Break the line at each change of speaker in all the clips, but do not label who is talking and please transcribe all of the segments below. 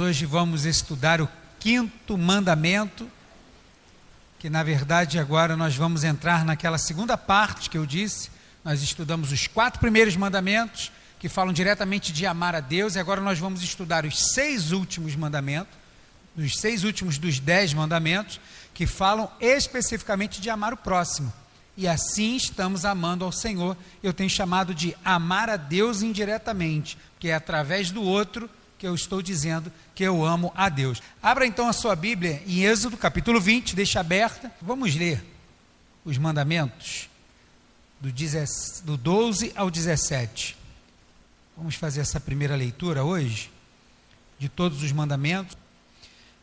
hoje vamos estudar o quinto mandamento, que na verdade agora nós vamos entrar naquela segunda parte que eu disse. Nós estudamos os quatro primeiros mandamentos, que falam diretamente de amar a Deus, e agora nós vamos estudar os seis últimos mandamentos, os seis últimos dos dez mandamentos, que falam especificamente de amar o próximo. E assim estamos amando ao Senhor. Eu tenho chamado de amar a Deus indiretamente, que é através do outro que eu estou dizendo que eu amo a Deus. Abra então a sua Bíblia em Êxodo, capítulo 20, deixa aberta. Vamos ler os mandamentos do, 10, do 12 ao 17. Vamos fazer essa primeira leitura hoje de todos os mandamentos.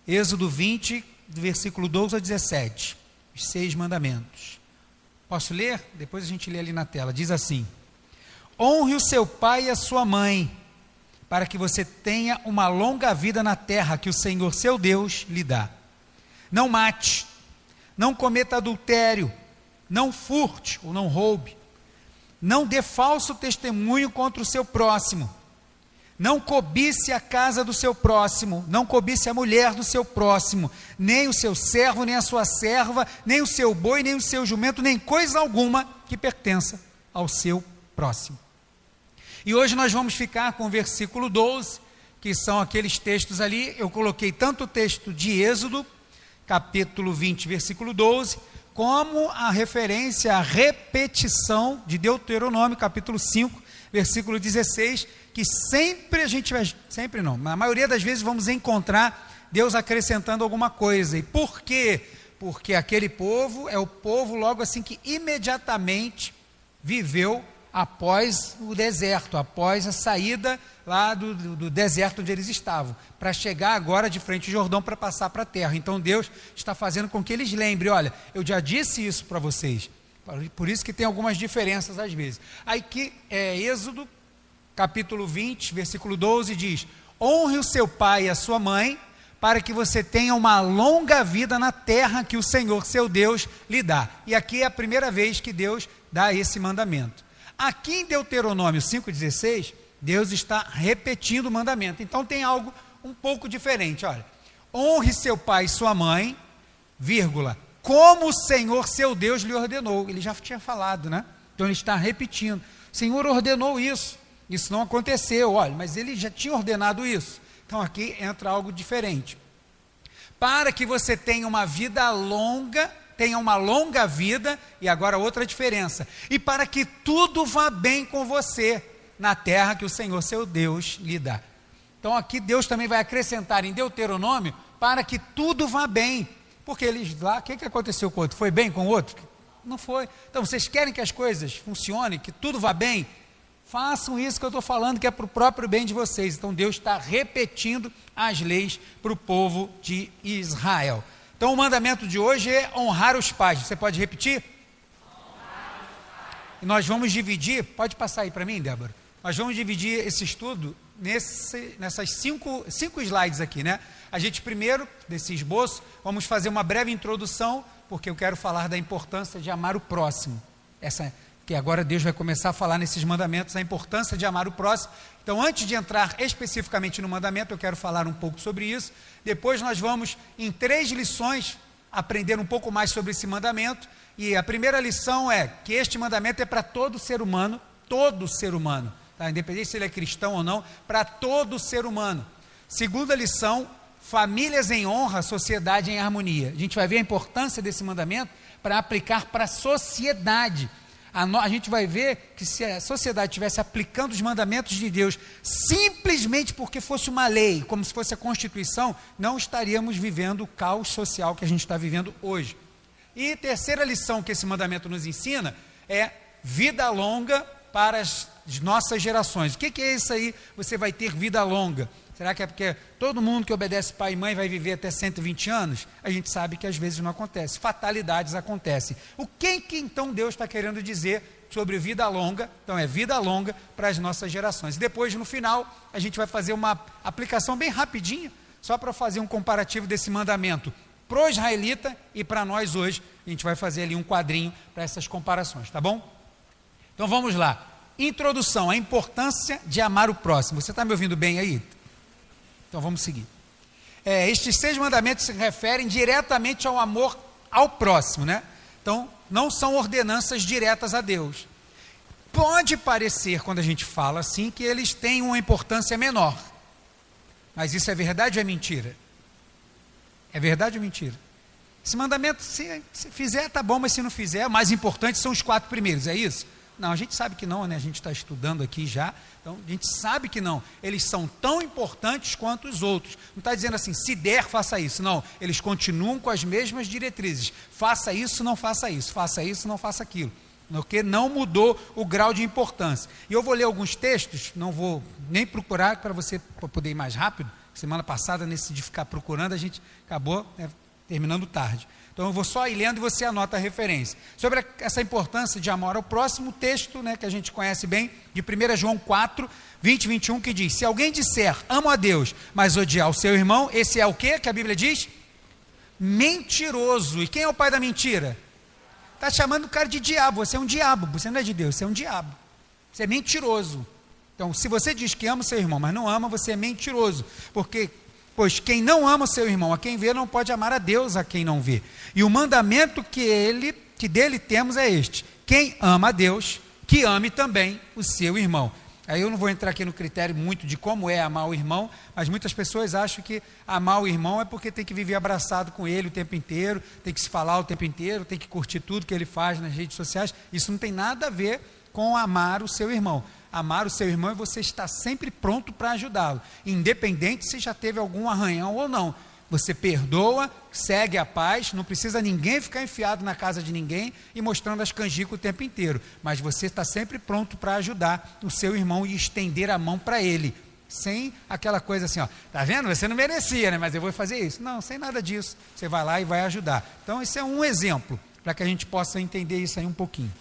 Êxodo 20, do versículo 12 ao 17. Os seis mandamentos. Posso ler? Depois a gente lê ali na tela. Diz assim: Honre o seu pai e a sua mãe para que você tenha uma longa vida na terra que o Senhor seu Deus lhe dá. Não mate, não cometa adultério, não furte ou não roube, não dê falso testemunho contra o seu próximo, não cobice a casa do seu próximo, não cobice a mulher do seu próximo, nem o seu servo, nem a sua serva, nem o seu boi, nem o seu jumento, nem coisa alguma que pertença ao seu próximo. E hoje nós vamos ficar com o versículo 12, que são aqueles textos ali. Eu coloquei tanto o texto de Êxodo, capítulo 20, versículo 12, como a referência à repetição de Deuteronômio, capítulo 5, versículo 16, que sempre a gente vai, sempre não, na maioria das vezes vamos encontrar Deus acrescentando alguma coisa. E por quê? Porque aquele povo é o povo logo assim que imediatamente viveu após o deserto, após a saída lá do, do, do deserto onde eles estavam, para chegar agora de frente ao Jordão para passar para a terra. Então Deus está fazendo com que eles lembrem: olha, eu já disse isso para vocês. Por isso que tem algumas diferenças às vezes. Aí que é Êxodo, capítulo 20, versículo 12, diz: Honre o seu pai e a sua mãe, para que você tenha uma longa vida na terra que o Senhor, seu Deus, lhe dá. E aqui é a primeira vez que Deus dá esse mandamento. Aqui em Deuteronômio 5,16, Deus está repetindo o mandamento. Então tem algo um pouco diferente. Olha, honre seu pai e sua mãe, vírgula, como o Senhor seu Deus lhe ordenou. Ele já tinha falado, né? Então ele está repetindo. O Senhor ordenou isso. Isso não aconteceu, olha, mas ele já tinha ordenado isso. Então aqui entra algo diferente. Para que você tenha uma vida longa tenha uma longa vida, e agora outra diferença, e para que tudo vá bem com você na terra que o Senhor seu Deus lhe dá. Então aqui Deus também vai acrescentar em Deuteronômio para que tudo vá bem. Porque eles lá, o que, que aconteceu com o outro? Foi bem com o outro? Não foi. Então vocês querem que as coisas funcionem, que tudo vá bem? Façam isso que eu estou falando, que é para o próprio bem de vocês. Então Deus está repetindo as leis para o povo de Israel. Então, o mandamento de hoje é honrar os pais. Você pode repetir? E nós vamos dividir, pode passar aí para mim, Débora? Nós vamos dividir esse estudo nesse, nessas cinco, cinco slides aqui, né? A gente primeiro, desse esboço, vamos fazer uma breve introdução, porque eu quero falar da importância de amar o próximo. Essa que agora Deus vai começar a falar nesses mandamentos a importância de amar o próximo. Então, antes de entrar especificamente no mandamento, eu quero falar um pouco sobre isso. Depois, nós vamos, em três lições, aprender um pouco mais sobre esse mandamento. E a primeira lição é que este mandamento é para todo ser humano, todo ser humano, tá? independente se ele é cristão ou não, para todo ser humano. Segunda lição, famílias em honra, sociedade em harmonia. A gente vai ver a importância desse mandamento para aplicar para a sociedade a, no, a gente vai ver que se a sociedade estivesse aplicando os mandamentos de Deus simplesmente porque fosse uma lei, como se fosse a Constituição, não estaríamos vivendo o caos social que a gente está vivendo hoje. E terceira lição que esse mandamento nos ensina é vida longa para as nossas gerações. O que, que é isso aí? Você vai ter vida longa. Será que é porque todo mundo que obedece pai e mãe vai viver até 120 anos? A gente sabe que às vezes não acontece. Fatalidades acontecem. O que, que então Deus está querendo dizer sobre vida longa? Então é vida longa para as nossas gerações. Depois, no final, a gente vai fazer uma aplicação bem rapidinha, só para fazer um comparativo desse mandamento para o israelita e para nós hoje. A gente vai fazer ali um quadrinho para essas comparações, tá bom? Então vamos lá. Introdução, a importância de amar o próximo. Você está me ouvindo bem aí? Então vamos seguir. é, estes seis mandamentos se referem diretamente ao amor ao próximo, né? Então, não são ordenanças diretas a Deus. Pode parecer, quando a gente fala assim, que eles têm uma importância menor. Mas isso é verdade ou é mentira? É verdade ou mentira? Esse mandamento, se, se fizer, tá bom, mas se não fizer, o mais importante são os quatro primeiros, é isso? Não, a gente sabe que não, né? A gente está estudando aqui já, então a gente sabe que não. Eles são tão importantes quanto os outros. Não está dizendo assim, se der, faça isso. Não, eles continuam com as mesmas diretrizes. Faça isso, não faça isso. Faça isso, não faça aquilo. Porque não mudou o grau de importância. E eu vou ler alguns textos, não vou nem procurar para você poder ir mais rápido. Semana passada, nesse de ficar procurando, a gente acabou né, terminando tarde. Então eu vou só ir lendo e você anota a referência. Sobre essa importância de amor ao próximo, texto né, que a gente conhece bem, de 1 João 4, 20 e 21, que diz: Se alguém disser amo a Deus, mas odiar o seu irmão, esse é o que que a Bíblia diz? Mentiroso. E quem é o pai da mentira? Está chamando o cara de diabo. Você é um diabo. Você não é de Deus, você é um diabo. Você é mentiroso. Então, se você diz que ama o seu irmão, mas não ama, você é mentiroso. Porque Pois quem não ama seu irmão, a quem vê, não pode amar a Deus a quem não vê. E o mandamento que ele, que dele temos é este: quem ama a Deus, que ame também o seu irmão. Aí eu não vou entrar aqui no critério muito de como é amar o irmão, mas muitas pessoas acham que amar o irmão é porque tem que viver abraçado com ele o tempo inteiro, tem que se falar o tempo inteiro, tem que curtir tudo que ele faz nas redes sociais. Isso não tem nada a ver com amar o seu irmão amar o seu irmão e você está sempre pronto para ajudá-lo, independente se já teve algum arranhão ou não. Você perdoa, segue a paz, não precisa ninguém ficar enfiado na casa de ninguém e mostrando as canjicas o tempo inteiro, mas você está sempre pronto para ajudar o seu irmão e estender a mão para ele, sem aquela coisa assim, ó, tá vendo? Você não merecia, né? Mas eu vou fazer isso. Não, sem nada disso. Você vai lá e vai ajudar. Então, esse é um exemplo para que a gente possa entender isso aí um pouquinho.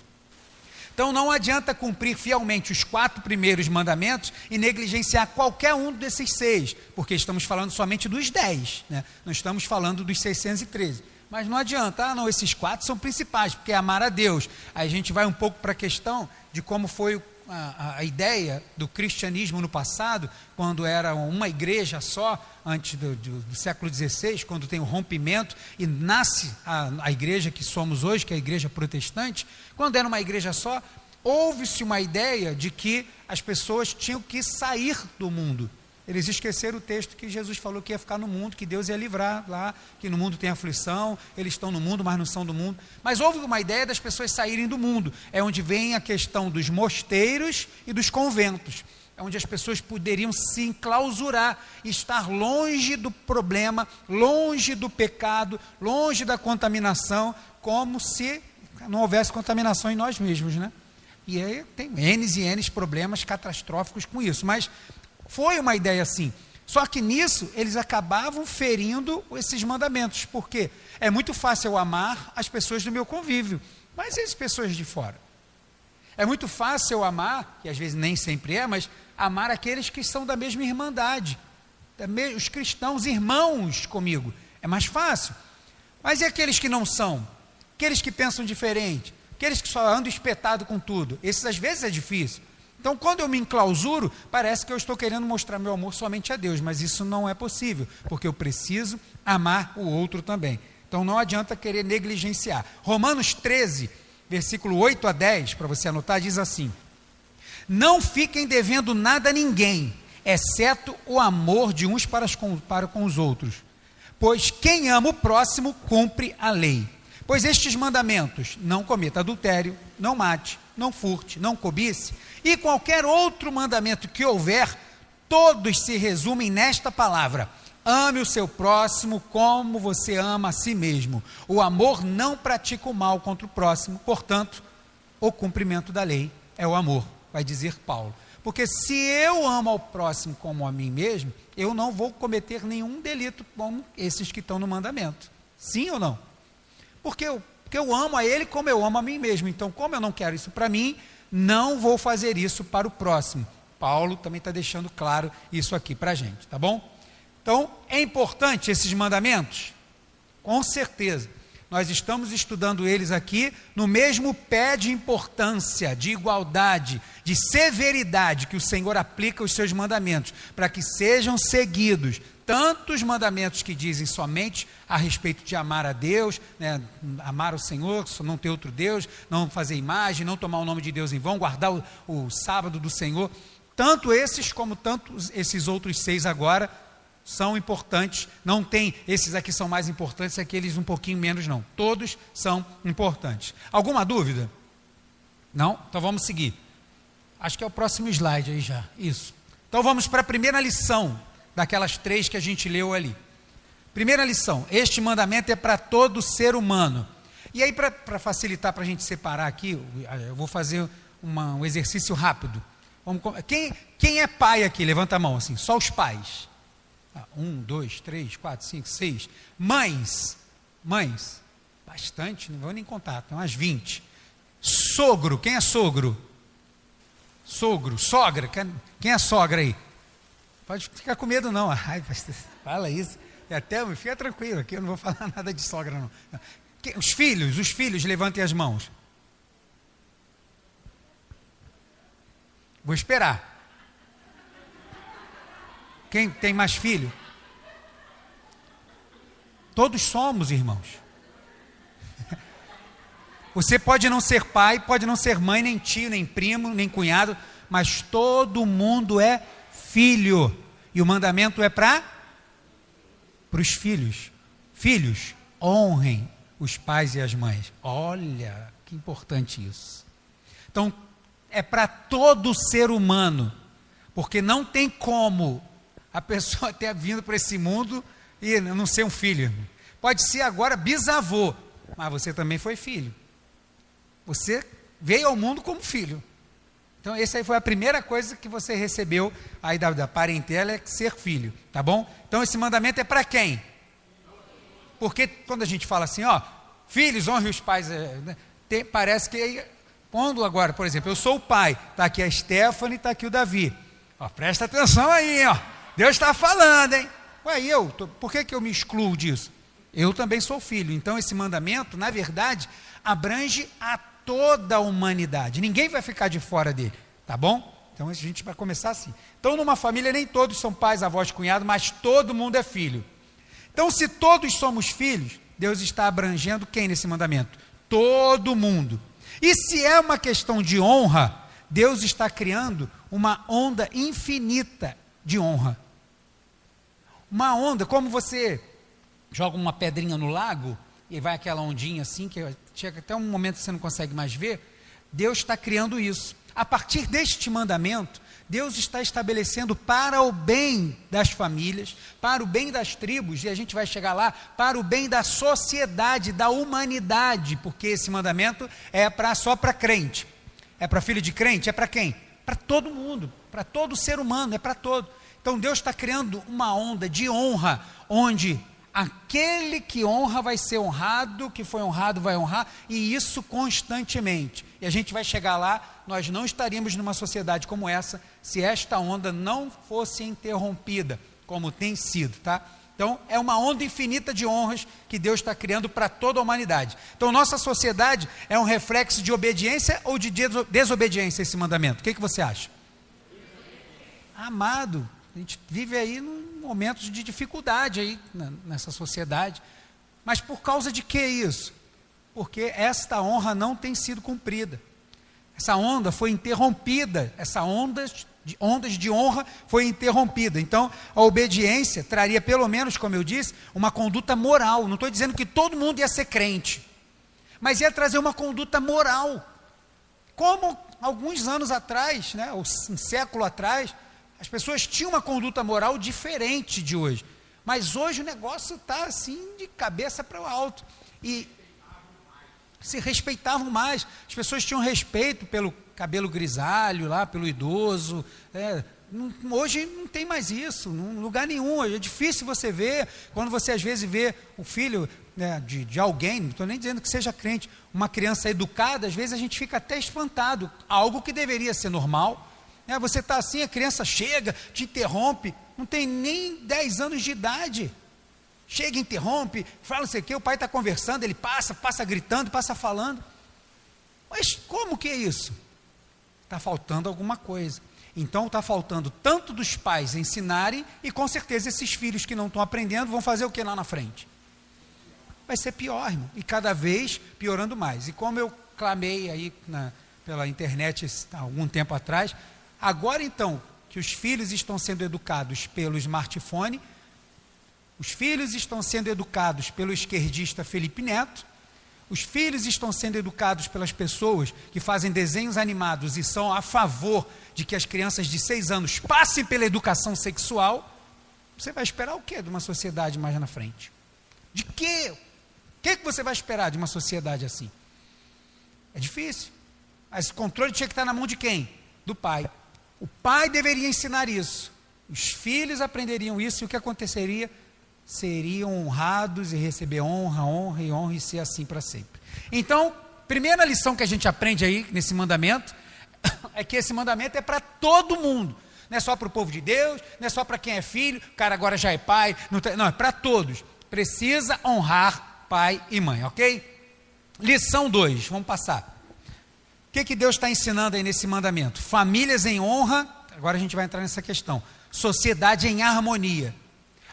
Então não adianta cumprir fielmente os quatro primeiros mandamentos e negligenciar qualquer um desses seis, porque estamos falando somente dos dez, né? não estamos falando dos 613. Mas não adianta, ah, não, esses quatro são principais, porque é amar a Deus. Aí a gente vai um pouco para a questão de como foi a, a, ideia do cristianismo no passado, quando era uma igreja só, antes do, do, do século XVI, quando tem o rompimento e nasce a, a igreja que somos hoje, que é a igreja protestante, quando era uma igreja só, houve-se uma ideia de que as pessoas tinham que sair do mundo. Eles esqueceram o texto que Jesus falou que ia ficar no mundo, que Deus ia livrar lá, que no mundo tem aflição, eles estão no mundo, mas não são do mundo. Mas houve uma ideia das pessoas saírem do mundo. É onde vem a questão dos mosteiros e dos conventos. É onde as pessoas poderiam se enclausurar, estar longe do problema, longe do pecado, longe da contaminação, como se não houvesse contaminação em nós mesmos, né? E aí tem N e N problemas catastróficos com isso. Mas foi uma ideia assim. Só que nisso eles acabavam ferindo esses mandamentos, porque é muito fácil eu amar as pessoas do meu convívio, mas e as pessoas de fora? É muito fácil eu amar, que às vezes nem sempre é, mas amar aqueles que são da mesma irmandade, os cristãos, irmãos comigo. É mais fácil. Mas e aqueles que não são? Aqueles que pensam diferente? Aqueles que só andam espetado com tudo? Esses às vezes é difícil. Então, quando eu me enclausuro, parece que eu estou querendo mostrar meu amor somente a Deus, mas isso não é possível, porque eu preciso amar o outro também. Então, não adianta querer negligenciar. Romanos 13, versículo 8 a 10, para você anotar, diz assim: Não fiquem devendo nada a ninguém, exceto o amor de uns para, com, para com os outros, pois quem ama o próximo cumpre a lei. Pois estes mandamentos: não cometa adultério, não mate, não furte, não cobice, e qualquer outro mandamento que houver, todos se resumem nesta palavra: ame o seu próximo como você ama a si mesmo. O amor não pratica o mal contra o próximo, portanto, o cumprimento da lei é o amor, vai dizer Paulo. Porque se eu amo ao próximo como a mim mesmo, eu não vou cometer nenhum delito como esses que estão no mandamento. Sim ou não? Porque eu, porque eu amo a ele como eu amo a mim mesmo. Então, como eu não quero isso para mim, não vou fazer isso para o próximo. Paulo também está deixando claro isso aqui para a gente, tá bom? Então, é importante esses mandamentos? Com certeza. Nós estamos estudando eles aqui no mesmo pé de importância, de igualdade, de severidade que o Senhor aplica os seus mandamentos, para que sejam seguidos tanto os mandamentos que dizem somente a respeito de amar a Deus, né, amar o Senhor, não ter outro Deus, não fazer imagem, não tomar o nome de Deus em vão, guardar o, o sábado do Senhor, tanto esses como tantos esses outros seis agora são importantes. Não tem esses aqui são mais importantes, aqueles um pouquinho menos não. Todos são importantes. Alguma dúvida? Não? Então vamos seguir. Acho que é o próximo slide aí já. Isso. Então vamos para a primeira lição daquelas três que a gente leu ali. Primeira lição: este mandamento é para todo ser humano. E aí, para facilitar para a gente separar aqui, eu vou fazer uma, um exercício rápido. Vamos, quem, quem é pai aqui? Levanta a mão assim, só os pais. Ah, um, dois, três, quatro, cinco, seis. Mães, mães, bastante, não vou nem contar, tem umas 20. Sogro, quem é sogro? Sogro, sogra, quem é sogra aí? Pode ficar com medo não, ai, fala isso. Até, fica tranquilo, aqui eu não vou falar nada de sogra não. Os filhos, os filhos, levantem as mãos. Vou esperar. Quem tem mais filho? Todos somos irmãos. Você pode não ser pai, pode não ser mãe, nem tio, nem primo, nem cunhado, mas todo mundo é filho. E o mandamento é para os filhos. Filhos, honrem os pais e as mães. Olha, que importante isso. Então, é para todo ser humano, porque não tem como a pessoa ter vindo para esse mundo e não ser um filho. Pode ser agora bisavô, mas você também foi filho. Você veio ao mundo como filho. Então, essa aí foi a primeira coisa que você recebeu aí da, da parentela, é ser filho, tá bom? Então, esse mandamento é para quem? Porque quando a gente fala assim, ó, filhos, honre os pais, é, né, tem, parece que, quando agora, por exemplo, eu sou o pai, está aqui a Stephanie, está aqui o Davi. Ó, presta atenção aí, ó. Deus está falando, hein? Ué, eu, tô, por que, que eu me excluo disso? Eu também sou filho. Então, esse mandamento, na verdade, abrange a toda a humanidade. Ninguém vai ficar de fora dele, tá bom? Então, a gente vai começar assim. Então, numa família, nem todos são pais, avós, cunhados, mas todo mundo é filho. Então, se todos somos filhos, Deus está abrangendo quem nesse mandamento? Todo mundo. E se é uma questão de honra, Deus está criando uma onda infinita de honra. Uma onda, como você joga uma pedrinha no lago e vai aquela ondinha assim, que chega até um momento que você não consegue mais ver, Deus está criando isso. A partir deste mandamento, Deus está estabelecendo para o bem das famílias, para o bem das tribos, e a gente vai chegar lá, para o bem da sociedade, da humanidade, porque esse mandamento é para só para crente. É para filho de crente? É para quem? Para todo mundo, para todo ser humano, é para todo. Então Deus está criando uma onda de honra, onde aquele que honra vai ser honrado, que foi honrado vai honrar, e isso constantemente. E a gente vai chegar lá, nós não estaríamos numa sociedade como essa se esta onda não fosse interrompida, como tem sido, tá? Então, é uma onda infinita de honras que Deus está criando para toda a humanidade. Então, nossa sociedade é um reflexo de obediência ou de desobediência a esse mandamento? O que, que você acha? Amado, a gente vive aí num momentos de dificuldade aí nessa sociedade. Mas por causa de que isso? Porque esta honra não tem sido cumprida. Essa onda foi interrompida, essa onda de, ondas de honra foi interrompida. Então, a obediência traria, pelo menos, como eu disse, uma conduta moral. Não estou dizendo que todo mundo ia ser crente, mas ia trazer uma conduta moral. Como alguns anos atrás, né, um século atrás, as pessoas tinham uma conduta moral diferente de hoje. Mas hoje o negócio está assim de cabeça para o alto. E se respeitavam mais. As pessoas tinham respeito pelo cabelo grisalho lá, pelo idoso. É, não, hoje não tem mais isso, em lugar nenhum. É difícil você ver, quando você às vezes vê o filho né, de, de alguém, não estou nem dizendo que seja crente, uma criança educada, às vezes a gente fica até espantado. Algo que deveria ser normal, é, você está assim, a criança chega, te interrompe, não tem nem 10 anos de idade. Chega, interrompe, fala não sei o quê, o pai está conversando, ele passa, passa gritando, passa falando. Mas como que é isso? Está faltando alguma coisa. Então está faltando tanto dos pais ensinarem, e com certeza esses filhos que não estão aprendendo vão fazer o que lá na frente? Vai ser pior, irmão. E cada vez piorando mais. E como eu clamei aí na, pela internet há algum tempo atrás, agora então que os filhos estão sendo educados pelo smartphone, os filhos estão sendo educados pelo esquerdista Felipe Neto, os filhos estão sendo educados pelas pessoas que fazem desenhos animados e são a favor de que as crianças de seis anos passem pela educação sexual. Você vai esperar o que de uma sociedade mais na frente? De quê? O que, que você vai esperar de uma sociedade assim? É difícil. Mas o controle tinha que estar na mão de quem? Do pai. O pai deveria ensinar isso. Os filhos aprenderiam isso e o que aconteceria? seriam honrados e receber honra, honra e honra e ser assim para sempre. Então, primeira lição que a gente aprende aí nesse mandamento é que esse mandamento é para todo mundo. Não é só para o povo de Deus, não é só para quem é filho, o cara agora já é pai, não, tem, não é para todos. Precisa honrar pai e mãe, ok? Lição 2, vamos passar. Que, que Deus está ensinando aí nesse mandamento? Famílias em honra, agora a gente vai entrar nessa questão. Sociedade em harmonia.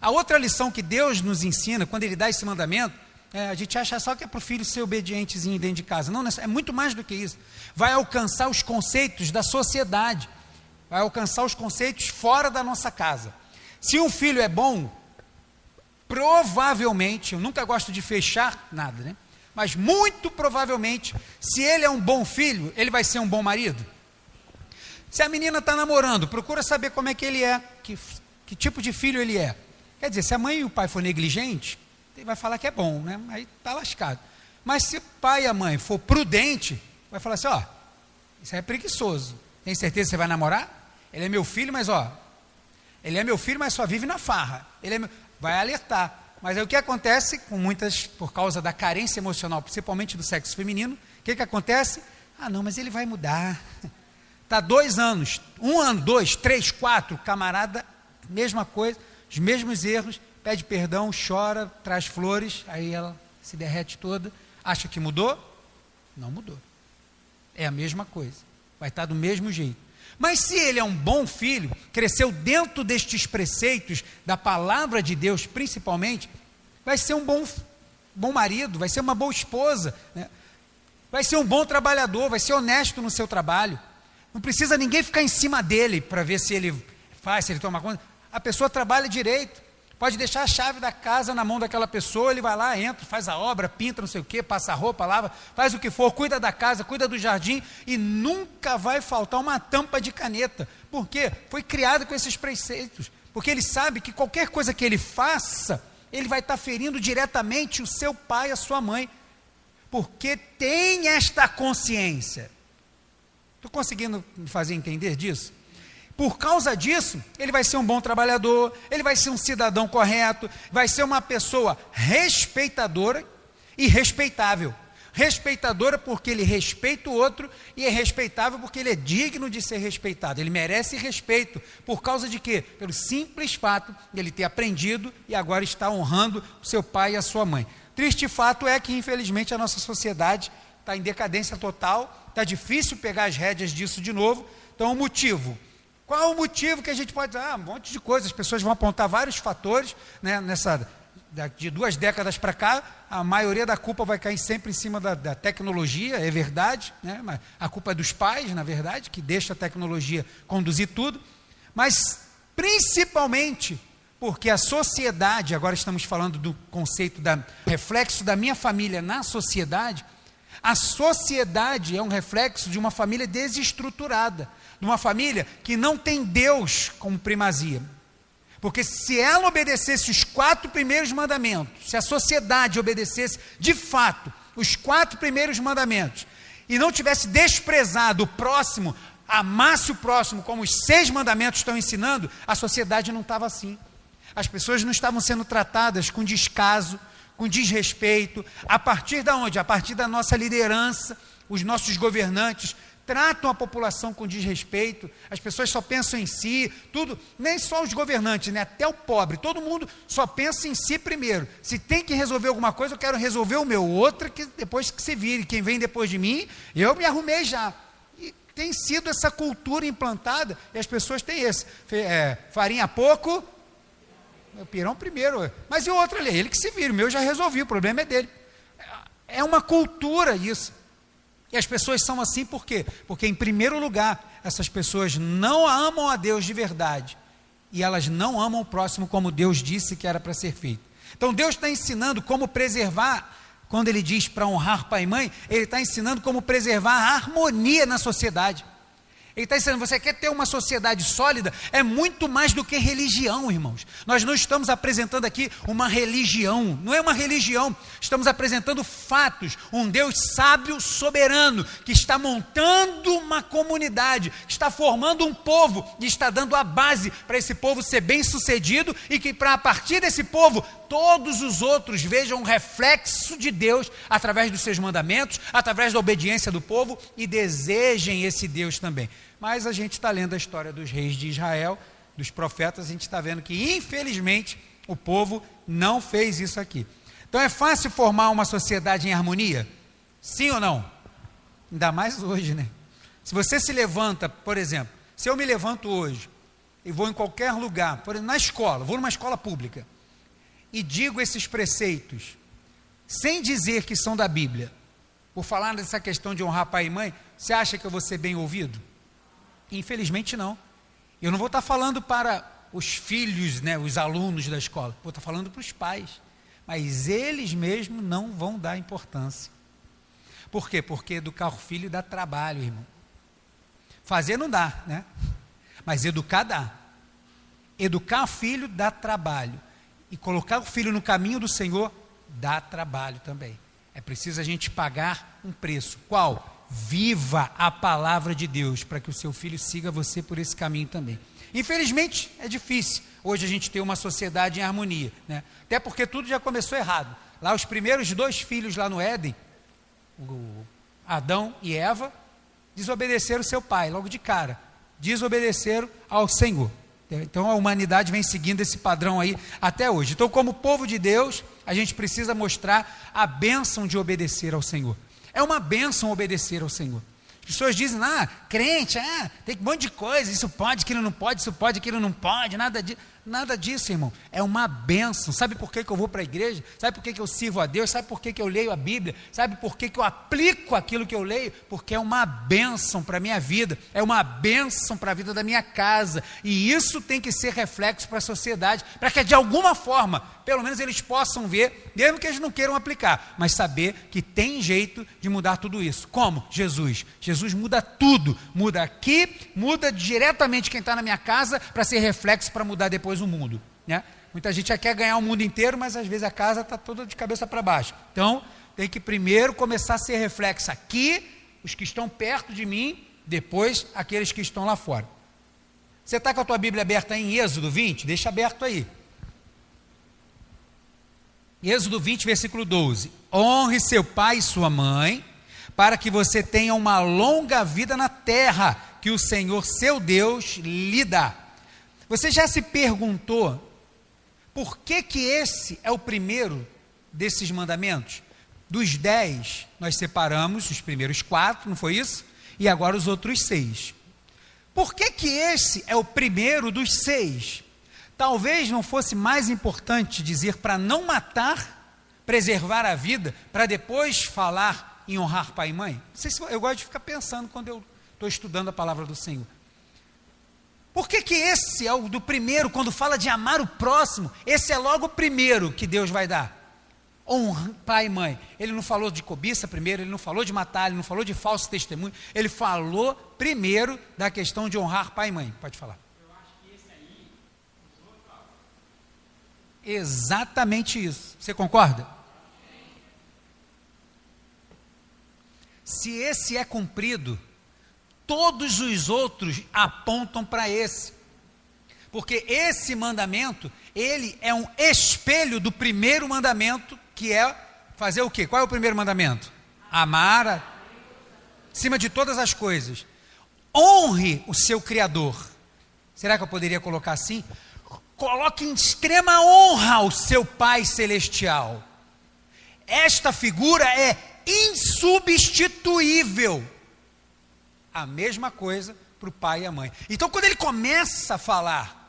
A outra lição que Deus nos ensina, quando Ele dá esse mandamento, é, a gente acha só que é para o filho ser obedientezinho dentro de casa. Não, é muito mais do que isso. Vai alcançar os conceitos da sociedade, vai alcançar os conceitos fora da nossa casa. Se um filho é bom, provavelmente, eu nunca gosto de fechar nada, né? Mas muito provavelmente, se ele é um bom filho, ele vai ser um bom marido. Se a menina está namorando, procura saber como é que ele é, que, que tipo de filho ele é. Quer dizer, se a mãe e o pai for negligente, ele vai falar que é bom, né? Aí está lascado. Mas se o pai e a mãe for prudente, vai falar assim, ó, isso é preguiçoso. Tem certeza que você vai namorar? Ele é meu filho, mas ó, ele é meu filho, mas só vive na farra. Ele é meu... vai alertar. Mas aí o que acontece com muitas, por causa da carência emocional, principalmente do sexo feminino, o que, que acontece? Ah, não, mas ele vai mudar. Está dois anos, um ano, dois, três, quatro, camarada, mesma coisa os mesmos erros, pede perdão, chora, traz flores, aí ela se derrete toda. Acha que mudou? Não mudou. É a mesma coisa. Vai estar do mesmo jeito. Mas se ele é um bom filho, cresceu dentro destes preceitos da palavra de Deus, principalmente, vai ser um bom, bom marido, vai ser uma boa esposa, né? vai ser um bom trabalhador, vai ser honesto no seu trabalho. Não precisa ninguém ficar em cima dele para ver se ele faz, se ele toma conta a pessoa trabalha direito. Pode deixar a chave da casa na mão daquela pessoa, ele vai lá, entra, faz a obra, pinta não sei o que, passa a roupa, lava, faz o que for, cuida da casa, cuida do jardim e nunca vai faltar uma tampa de caneta. Por quê? Foi criado com esses preceitos. Porque ele sabe que qualquer coisa que ele faça, ele vai estar ferindo diretamente o seu pai, a sua mãe. Porque tem esta consciência. Estou conseguindo me fazer entender disso? Por causa disso, ele vai ser um bom trabalhador, ele vai ser um cidadão correto, vai ser uma pessoa respeitadora e respeitável. Respeitadora porque ele respeita o outro e é respeitável porque ele é digno de ser respeitado. Ele merece respeito. Por causa de quê? Pelo simples fato de ele ter aprendido e agora está honrando o seu pai e a sua mãe. Triste fato é que, infelizmente, a nossa sociedade está em decadência total, está difícil pegar as rédeas disso de novo. Então, o motivo qual o motivo que a gente pode dizer? Ah, um monte de coisas. As pessoas vão apontar vários fatores, né, nessa, de duas décadas para cá, a maioria da culpa vai cair sempre em cima da, da tecnologia, é verdade, né, mas a culpa é dos pais, na verdade, que deixa a tecnologia conduzir tudo, mas principalmente porque a sociedade, agora estamos falando do conceito da reflexo da minha família na sociedade, a sociedade é um reflexo de uma família desestruturada de uma família que não tem Deus como primazia. Porque se ela obedecesse os quatro primeiros mandamentos, se a sociedade obedecesse de fato os quatro primeiros mandamentos, e não tivesse desprezado o próximo, amasse o próximo, como os seis mandamentos estão ensinando, a sociedade não estava assim. As pessoas não estavam sendo tratadas com descaso, com desrespeito, a partir da onde? A partir da nossa liderança, os nossos governantes tratam a população com desrespeito, as pessoas só pensam em si, tudo, nem só os governantes, né? até o pobre, todo mundo só pensa em si primeiro. Se tem que resolver alguma coisa, eu quero resolver o meu, outra que depois que se vire, quem vem depois de mim, eu me arrumei já. E tem sido essa cultura implantada, e as pessoas têm esse, é, farinha pouco, o pirão primeiro, mas e o outro ali, ele que se vire, o meu já resolvi, o problema é dele. É uma cultura isso. E as pessoas são assim por quê? Porque, em primeiro lugar, essas pessoas não amam a Deus de verdade. E elas não amam o próximo como Deus disse que era para ser feito. Então, Deus está ensinando como preservar, quando Ele diz para honrar pai e mãe, Ele está ensinando como preservar a harmonia na sociedade. Ele está dizendo: você quer ter uma sociedade sólida? É muito mais do que religião, irmãos. Nós não estamos apresentando aqui uma religião, não é uma religião, estamos apresentando fatos. Um Deus sábio, soberano, que está montando uma comunidade, está formando um povo e está dando a base para esse povo ser bem sucedido e que, para a partir desse povo, todos os outros vejam um reflexo de Deus através dos seus mandamentos, através da obediência do povo e desejem esse Deus também. Mas a gente está lendo a história dos reis de Israel, dos profetas, a gente está vendo que, infelizmente, o povo não fez isso aqui. Então é fácil formar uma sociedade em harmonia? Sim ou não? Ainda mais hoje, né? Se você se levanta, por exemplo, se eu me levanto hoje e vou em qualquer lugar, por exemplo, na escola, vou numa escola pública, e digo esses preceitos, sem dizer que são da Bíblia, por falar dessa questão de honrar pai e mãe, você acha que eu vou ser bem ouvido? Infelizmente não. Eu não vou estar falando para os filhos, né, os alunos da escola, vou estar falando para os pais. Mas eles mesmos não vão dar importância. Por quê? Porque educar o filho dá trabalho, irmão. Fazer não dá, né? Mas educar dá. Educar filho dá trabalho e colocar o filho no caminho do Senhor dá trabalho também. É preciso a gente pagar um preço. Qual? Viva a palavra de Deus para que o seu filho siga você por esse caminho também. Infelizmente, é difícil hoje a gente ter uma sociedade em harmonia, né? Até porque tudo já começou errado. Lá os primeiros dois filhos lá no Éden, Adão e Eva, desobedeceram seu pai logo de cara. Desobedeceram ao Senhor. Então a humanidade vem seguindo esse padrão aí até hoje. Então, como povo de Deus, a gente precisa mostrar a bênção de obedecer ao Senhor. É uma bênção obedecer ao Senhor. As pessoas dizem, ah, crente, ah, tem um monte de coisa, isso pode, aquilo não pode, isso pode, aquilo não pode, nada disso. Nada disso, irmão. É uma benção. Sabe por que, que eu vou para a igreja? Sabe por que, que eu sirvo a Deus? Sabe por que, que eu leio a Bíblia? Sabe por que, que eu aplico aquilo que eu leio? Porque é uma benção para a minha vida, é uma benção para a vida da minha casa. E isso tem que ser reflexo para a sociedade, para que de alguma forma, pelo menos eles possam ver, mesmo que eles não queiram aplicar, mas saber que tem jeito de mudar tudo isso. Como? Jesus. Jesus muda tudo. Muda aqui, muda diretamente quem está na minha casa, para ser reflexo para mudar depois depois o mundo. Né? Muita gente já quer ganhar o mundo inteiro, mas às vezes a casa está toda de cabeça para baixo. Então, tem que primeiro começar a ser reflexo aqui, os que estão perto de mim, depois aqueles que estão lá fora. Você está com a tua Bíblia aberta em Êxodo 20? Deixa aberto aí. Êxodo 20, versículo 12. Honre seu pai e sua mãe, para que você tenha uma longa vida na terra que o Senhor seu Deus lhe dá. Você já se perguntou por que que esse é o primeiro desses mandamentos? Dos dez, nós separamos os primeiros quatro, não foi isso? E agora os outros seis. Por que que esse é o primeiro dos seis? Talvez não fosse mais importante dizer para não matar, preservar a vida, para depois falar em honrar pai e mãe? Eu gosto de ficar pensando quando eu estou estudando a palavra do Senhor. Por que, que esse é o do primeiro, quando fala de amar o próximo? Esse é logo o primeiro que Deus vai dar. Honra pai e mãe. Ele não falou de cobiça primeiro, ele não falou de matar, ele não falou de falso testemunho. Ele falou primeiro da questão de honrar pai e mãe. Pode falar. Exatamente isso. Você concorda? Se esse é cumprido, todos os outros apontam para esse. Porque esse mandamento, ele é um espelho do primeiro mandamento, que é fazer o quê? Qual é o primeiro mandamento? Amar a... acima de todas as coisas. Honre o seu Criador. Será que eu poderia colocar assim? Coloque em extrema honra o seu Pai Celestial. Esta figura é insubstituível. A mesma coisa para o pai e a mãe. Então, quando ele começa a falar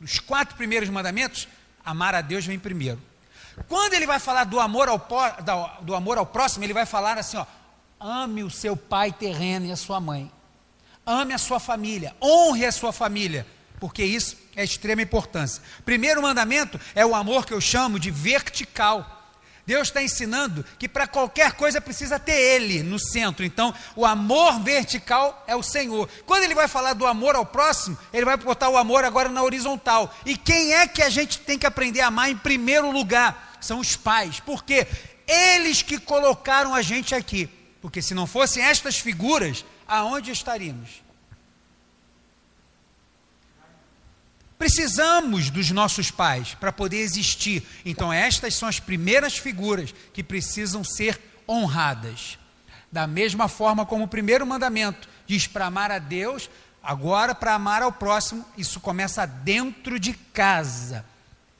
nos quatro primeiros mandamentos, amar a Deus vem primeiro. Quando ele vai falar do amor ao, do amor ao próximo, ele vai falar assim: ó, ame o seu pai terreno e a sua mãe. Ame a sua família, honre a sua família, porque isso é extrema importância. Primeiro mandamento é o amor que eu chamo de vertical. Deus está ensinando que para qualquer coisa precisa ter Ele no centro. Então, o amor vertical é o Senhor. Quando ele vai falar do amor ao próximo, ele vai botar o amor agora na horizontal. E quem é que a gente tem que aprender a amar em primeiro lugar? São os pais. Por quê? Eles que colocaram a gente aqui. Porque se não fossem estas figuras, aonde estaríamos? Precisamos dos nossos pais para poder existir. Então, estas são as primeiras figuras que precisam ser honradas. Da mesma forma como o primeiro mandamento diz para amar a Deus, agora para amar ao próximo, isso começa dentro de casa,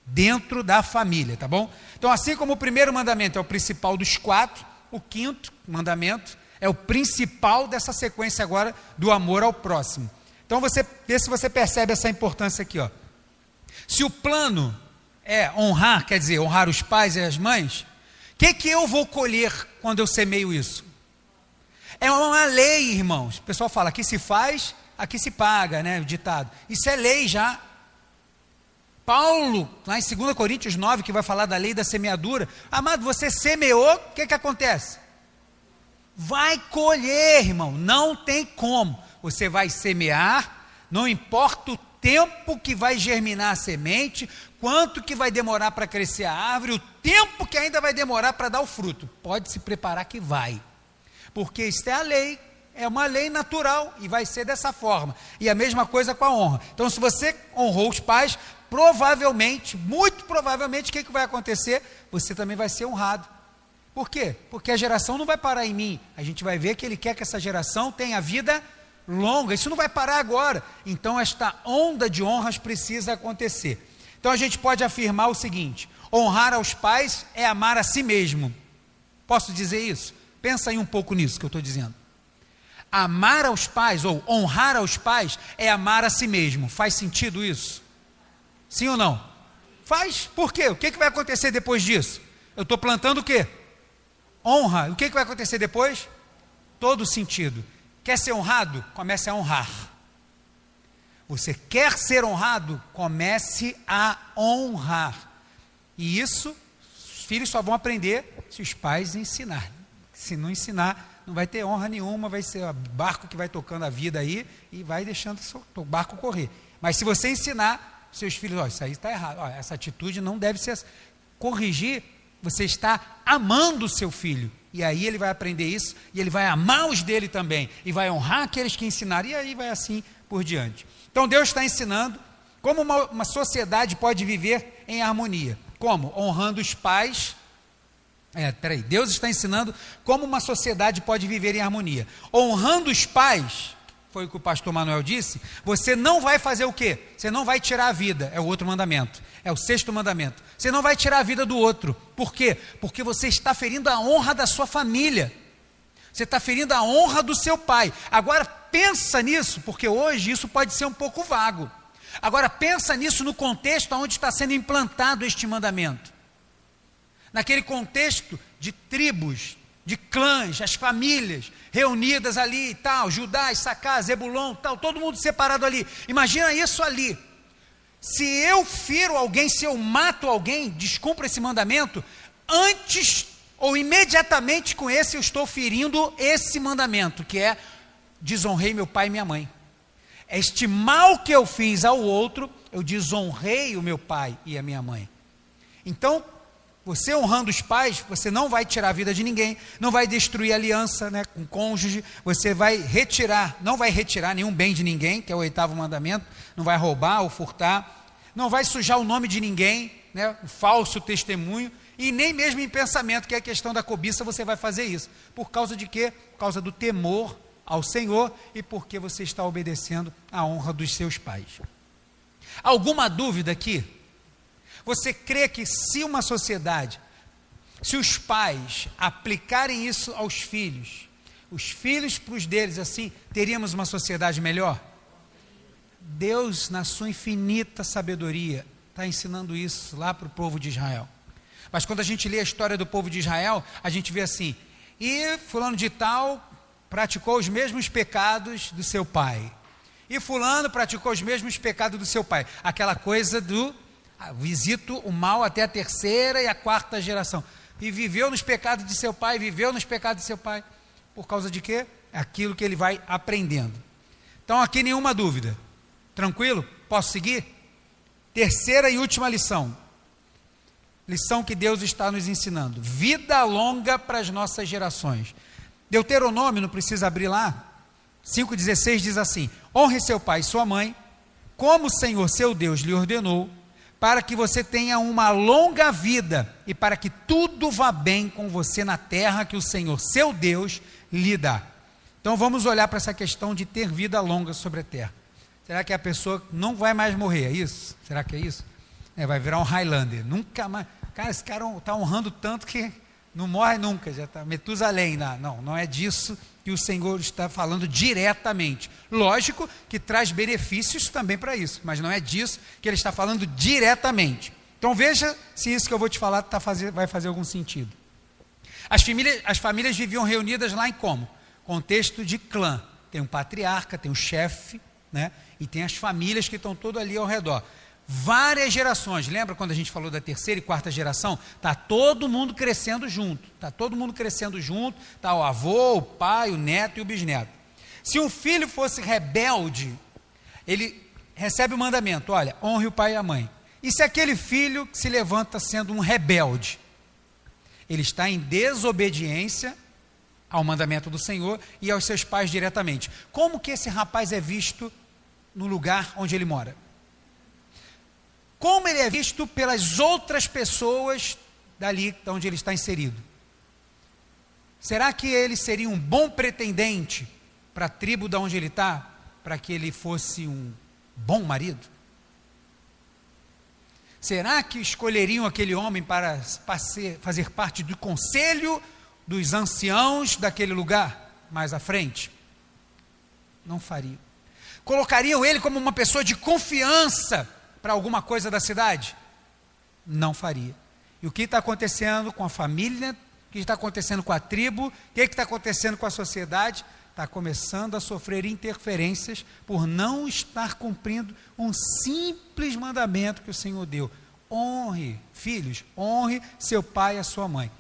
dentro da família, tá bom? Então, assim como o primeiro mandamento é o principal dos quatro, o quinto mandamento é o principal dessa sequência agora do amor ao próximo. Então você vê se você percebe essa importância aqui, ó. Se o plano é honrar, quer dizer, honrar os pais e as mães, o que, que eu vou colher quando eu semeio isso? É uma lei, irmãos. O pessoal fala, aqui se faz, aqui se paga, né? O ditado. Isso é lei já. Paulo, lá em 2 Coríntios 9, que vai falar da lei da semeadura. Amado, você semeou, o que, que acontece? Vai colher, irmão. Não tem como você vai semear, não importa o tempo que vai germinar a semente, quanto que vai demorar para crescer a árvore, o tempo que ainda vai demorar para dar o fruto. Pode se preparar que vai. Porque isso é a lei, é uma lei natural e vai ser dessa forma. E a mesma coisa com a honra. Então, se você honrou os pais, provavelmente, muito provavelmente, o que, que vai acontecer? Você também vai ser honrado. Por quê? Porque a geração não vai parar em mim. A gente vai ver que ele quer que essa geração tenha vida longa, isso não vai parar agora. Então, esta onda de honras precisa acontecer. Então, a gente pode afirmar o seguinte: honrar aos pais é amar a si mesmo. Posso dizer isso? Pensa aí um pouco nisso que eu estou dizendo. Amar aos pais ou honrar aos pais é amar a si mesmo. Faz sentido isso? Sim ou não? Faz. Por quê? O que, que vai acontecer depois disso? Eu estou plantando o quê? Honra. O que, que vai acontecer depois? Todo sentido. Quer ser honrado? Comece a honrar. Você quer ser honrado? Comece a honrar. E isso, os filhos só vão aprender se os pais ensinarem. Se não ensinar, não vai ter honra nenhuma, vai ser o barco que vai tocando a vida aí e vai deixando o barco correr. Mas se você ensinar, seus filhos, ó, isso aí está errado, essa atitude não deve ser corrigir, você está amando o seu filho. E aí ele vai aprender isso, e ele vai amar os dele também, e vai honrar aqueles que ensinaram, e aí vai assim por diante. Então Deus está ensinando como uma, uma sociedade pode viver em harmonia. Como? Honrando os pais. É, peraí, Deus está ensinando como uma sociedade pode viver em harmonia. Honrando os pais, foi o que o pastor Manuel disse, você não vai fazer o quê? Você não vai tirar a vida, é o outro mandamento, é o sexto mandamento. Você não vai tirar a vida do outro. Por quê? Porque você está ferindo a honra da sua família. Você está ferindo a honra do seu pai. Agora pensa nisso, porque hoje isso pode ser um pouco vago. Agora pensa nisso no contexto onde está sendo implantado este mandamento. Naquele contexto de tribos, de clãs, as famílias reunidas ali e tal, Judá, Issacar, Zebulon, tal, todo mundo separado ali. Imagina isso ali. Se eu firo alguém, se eu mato alguém, descumpra esse mandamento, antes ou imediatamente com esse eu estou ferindo esse mandamento, que é desonrei meu pai e minha mãe. Este mal que eu fiz ao outro, eu desonrei o meu pai e a minha mãe. Então, você honrando os pais, você não vai tirar a vida de ninguém, não vai destruir aliança né, com cônjuge, você vai retirar, não vai retirar nenhum bem de ninguém, que é o oitavo mandamento, não vai roubar ou furtar, não vai sujar o nome de ninguém, né, o falso testemunho, e nem mesmo em pensamento, que é a questão da cobiça, você vai fazer isso. Por causa de quê? Por causa do temor ao Senhor e porque você está obedecendo à honra dos seus pais. Alguma dúvida aqui? Você crê que se uma sociedade, se os pais aplicarem isso aos filhos, os filhos para os deles assim, teríamos uma sociedade melhor? Deus, na sua infinita sabedoria, está ensinando isso lá para o povo de Israel. Mas quando a gente lê a história do povo de Israel, a gente vê assim: e fulano de tal praticou os mesmos pecados do seu pai. E fulano praticou os mesmos pecados do seu pai. Aquela coisa do visito o mal até a terceira e a quarta geração. E viveu nos pecados de seu pai, viveu nos pecados de seu pai. Por causa de quê? Aquilo que ele vai aprendendo. Então, aqui nenhuma dúvida. Tranquilo? Posso seguir? Terceira e última lição. Lição que Deus está nos ensinando: vida longa para as nossas gerações. Deuteronômio, não precisa abrir lá, 5,16 diz assim: Honre seu pai e sua mãe, como o Senhor seu Deus lhe ordenou, para que você tenha uma longa vida e para que tudo vá bem com você na terra que o Senhor seu Deus lhe dá. Então vamos olhar para essa questão de ter vida longa sobre a terra. Será que a pessoa não vai mais morrer? É isso? Será que é isso? É, vai virar um Highlander. Nunca mais. Cara, esse cara está honrando tanto que não morre nunca. Já está Metusalém lá. Não, não é disso que o Senhor está falando diretamente. Lógico que traz benefícios também para isso, mas não é disso que ele está falando diretamente. Então veja se isso que eu vou te falar tá fazer, vai fazer algum sentido. As famílias, as famílias viviam reunidas lá em como? Contexto de clã. Tem um patriarca, tem um chefe, né? e tem as famílias que estão todas ali ao redor várias gerações. Lembra quando a gente falou da terceira e quarta geração? Tá todo mundo crescendo junto. Tá todo mundo crescendo junto. Tá o avô, o pai, o neto e o bisneto. Se um filho fosse rebelde, ele recebe o mandamento: olha, honre o pai e a mãe. E se aquele filho se levanta sendo um rebelde, ele está em desobediência ao mandamento do Senhor e aos seus pais diretamente. Como que esse rapaz é visto no lugar onde ele mora? Como ele é visto pelas outras pessoas dali onde ele está inserido. Será que ele seria um bom pretendente para a tribo da onde ele está, para que ele fosse um bom marido? Será que escolheriam aquele homem para fazer parte do conselho dos anciãos daquele lugar mais à frente? Não fariam. Colocariam ele como uma pessoa de confiança para alguma coisa da cidade? Não faria. E o que está acontecendo com a família? O que está acontecendo com a tribo? O que está acontecendo com a sociedade? Está começando a sofrer interferências por não estar cumprindo um simples mandamento que o Senhor deu. Honre, filhos, honre seu pai e a sua mãe.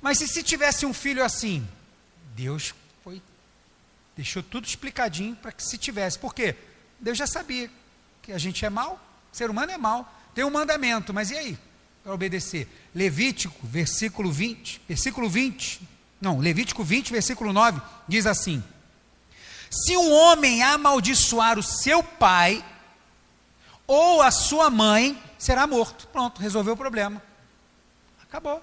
Mas e se tivesse um filho assim? Deus foi deixou tudo explicadinho para que se tivesse. Por quê? Deus já sabia que a gente é mal, ser humano é mau. Tem um mandamento, mas e aí? Para obedecer. Levítico, versículo 20, versículo 20, não, Levítico 20, versículo 9, diz assim: Se um homem amaldiçoar o seu pai ou a sua mãe, será morto. Pronto, resolveu o problema. Acabou.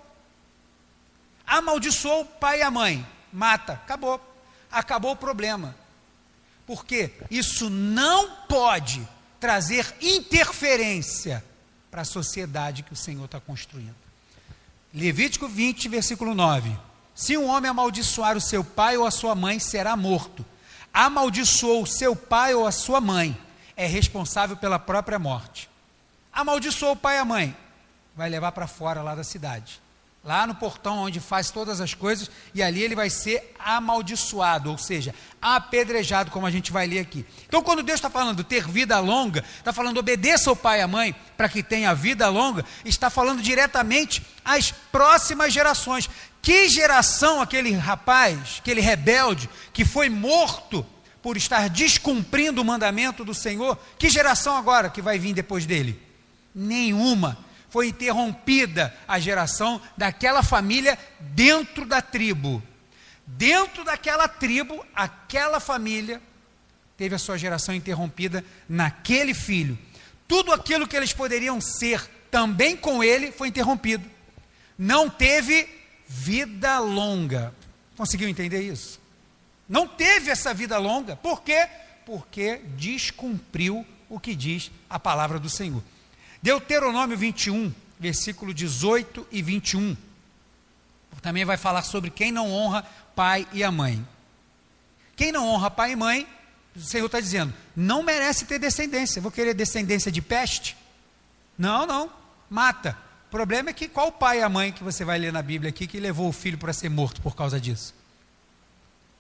Amaldiçoou o pai e a mãe, mata, acabou. Acabou o problema. Porque isso não pode trazer interferência para a sociedade que o Senhor está construindo. Levítico 20, versículo 9. Se um homem amaldiçoar o seu pai ou a sua mãe, será morto. Amaldiçoou o seu pai ou a sua mãe, é responsável pela própria morte. Amaldiçoou o pai e a mãe, vai levar para fora lá da cidade lá no portão onde faz todas as coisas, e ali ele vai ser amaldiçoado, ou seja, apedrejado, como a gente vai ler aqui. Então, quando Deus está falando ter vida longa, está falando obedeça ao pai e à mãe para que tenha vida longa, está falando diretamente às próximas gerações. Que geração aquele rapaz, aquele rebelde, que foi morto por estar descumprindo o mandamento do Senhor, que geração agora que vai vir depois dele? Nenhuma foi interrompida a geração daquela família dentro da tribo. Dentro daquela tribo, aquela família teve a sua geração interrompida naquele filho. Tudo aquilo que eles poderiam ser também com ele foi interrompido. Não teve vida longa. Conseguiu entender isso? Não teve essa vida longa. Por quê? Porque descumpriu o que diz a palavra do Senhor. Deuteronômio 21, versículo 18 e 21. Também vai falar sobre quem não honra pai e a mãe. Quem não honra pai e mãe, o Senhor está dizendo, não merece ter descendência. Vou querer descendência de peste? Não, não. Mata. O problema é que qual o pai e a mãe que você vai ler na Bíblia aqui que levou o filho para ser morto por causa disso?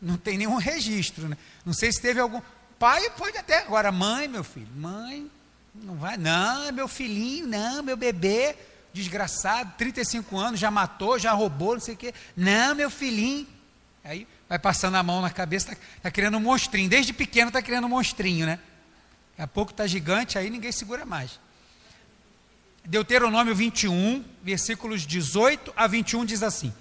Não tem nenhum registro, né? Não sei se teve algum. Pai pode até. Agora, mãe, meu filho, mãe, não vai. Não, é meu filhinho, não, meu bebê, desgraçado, 35 anos, já matou, já roubou, não sei o quê. Não, meu filhinho. Aí vai passando a mão na cabeça, está tá criando um monstrinho. Desde pequeno está criando um monstrinho, né? Daqui a pouco está gigante, aí ninguém segura mais. Deuteronômio 21, versículos 18 a 21 diz assim.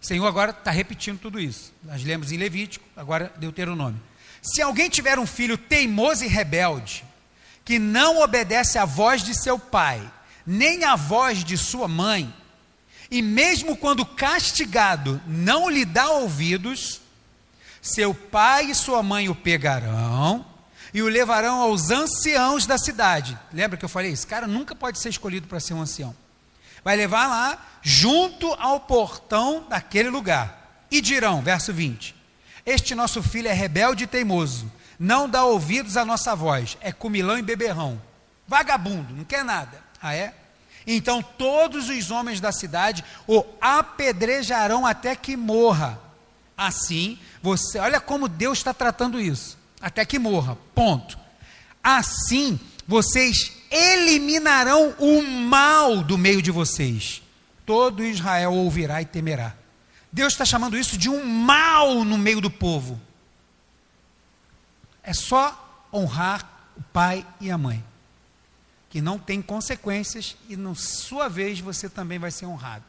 O Senhor agora está repetindo tudo isso. Nós lemos em Levítico, agora Deuteronômio. Se alguém tiver um filho teimoso e rebelde, que não obedece à voz de seu pai, nem à voz de sua mãe, e mesmo quando castigado não lhe dá ouvidos, seu pai e sua mãe o pegarão e o levarão aos anciãos da cidade. Lembra que eu falei? Esse cara nunca pode ser escolhido para ser um ancião. Vai levar lá, junto ao portão daquele lugar. E dirão, verso 20: Este nosso filho é rebelde e teimoso, não dá ouvidos à nossa voz, é comilão e beberrão, vagabundo, não quer nada. Ah, é? Então todos os homens da cidade o apedrejarão até que morra. Assim, você, olha como Deus está tratando isso até que morra. Ponto. Assim, vocês eliminarão o mal do meio de vocês. Todo Israel ouvirá e temerá. Deus está chamando isso de um mal no meio do povo. É só honrar o pai e a mãe, que não tem consequências e, na sua vez, você também vai ser honrado.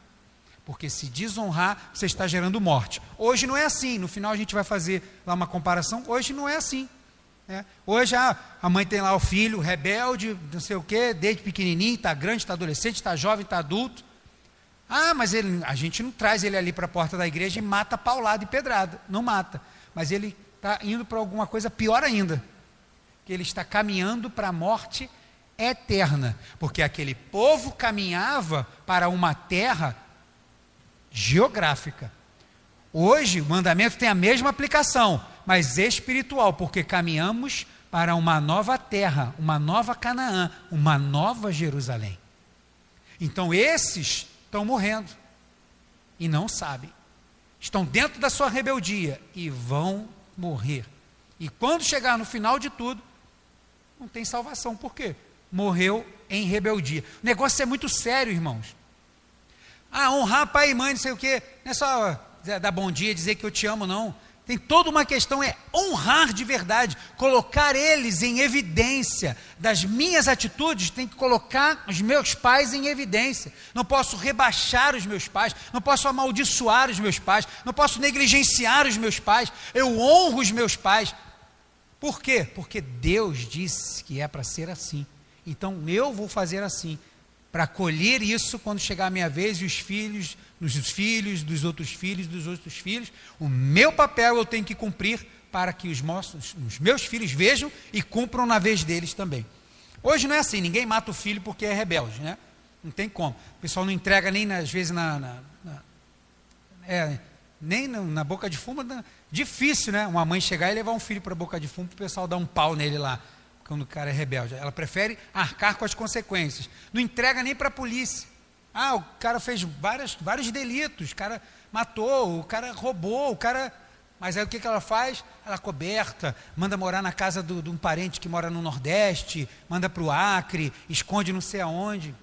Porque se desonrar, você está gerando morte. Hoje não é assim. No final a gente vai fazer lá uma comparação. Hoje não é assim. Né? Hoje a, a mãe tem lá o filho rebelde, não sei o quê, desde pequenininho, está grande, está adolescente, está jovem, está adulto. Ah, mas ele, a gente não traz ele ali para a porta da igreja e mata paulado e pedrada. Não mata. Mas ele está indo para alguma coisa pior ainda. Que ele está caminhando para a morte eterna. Porque aquele povo caminhava para uma terra geográfica. Hoje, o mandamento tem a mesma aplicação, mas espiritual, porque caminhamos para uma nova terra, uma nova Canaã, uma nova Jerusalém. Então, esses estão morrendo e não sabem. Estão dentro da sua rebeldia e vão morrer. E quando chegar no final de tudo, não tem salvação. Por quê? Morreu em rebeldia. O negócio é muito sério, irmãos. Ah, honrar pai e mãe, não sei o quê. Não é só dar bom dia, dizer que eu te amo, não. Tem toda uma questão, é honrar de verdade, colocar eles em evidência. Das minhas atitudes, tem que colocar os meus pais em evidência. Não posso rebaixar os meus pais, não posso amaldiçoar os meus pais, não posso negligenciar os meus pais. Eu honro os meus pais. Por quê? Porque Deus disse que é para ser assim. Então eu vou fazer assim para colher isso quando chegar a minha vez e os filhos, dos filhos, dos outros filhos, dos outros filhos. O meu papel eu tenho que cumprir para que os, os meus filhos vejam e cumpram na vez deles também. Hoje não é assim, ninguém mata o filho porque é rebelde, né? Não tem como. O pessoal não entrega nem, às vezes, na, na, na é, nem na boca de fumo. difícil, né? Uma mãe chegar e levar um filho para a boca de fumo para o pessoal dar um pau nele lá quando o cara é rebelde. Ela prefere arcar com as consequências. Não entrega nem para a polícia. Ah, o cara fez várias, vários delitos, o cara matou, o cara roubou, o cara. Mas aí o que, que ela faz? Ela coberta, manda morar na casa do, de um parente que mora no Nordeste, manda para o Acre, esconde não sei aonde.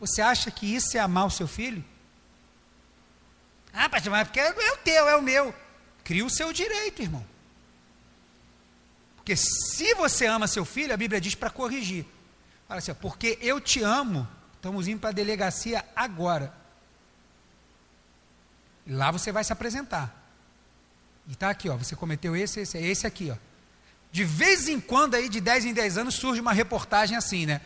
Você acha que isso é amar o seu filho? Ah, pastor, mas porque é o teu, é o meu. Cria o seu direito, irmão. Porque se você ama seu filho, a Bíblia diz para corrigir. Fala assim, porque eu te amo, estamos indo para a delegacia agora. Lá você vai se apresentar. E está aqui, ó, você cometeu esse, esse, esse aqui, ó. De vez em quando, aí, de 10 em 10 anos, surge uma reportagem assim, né?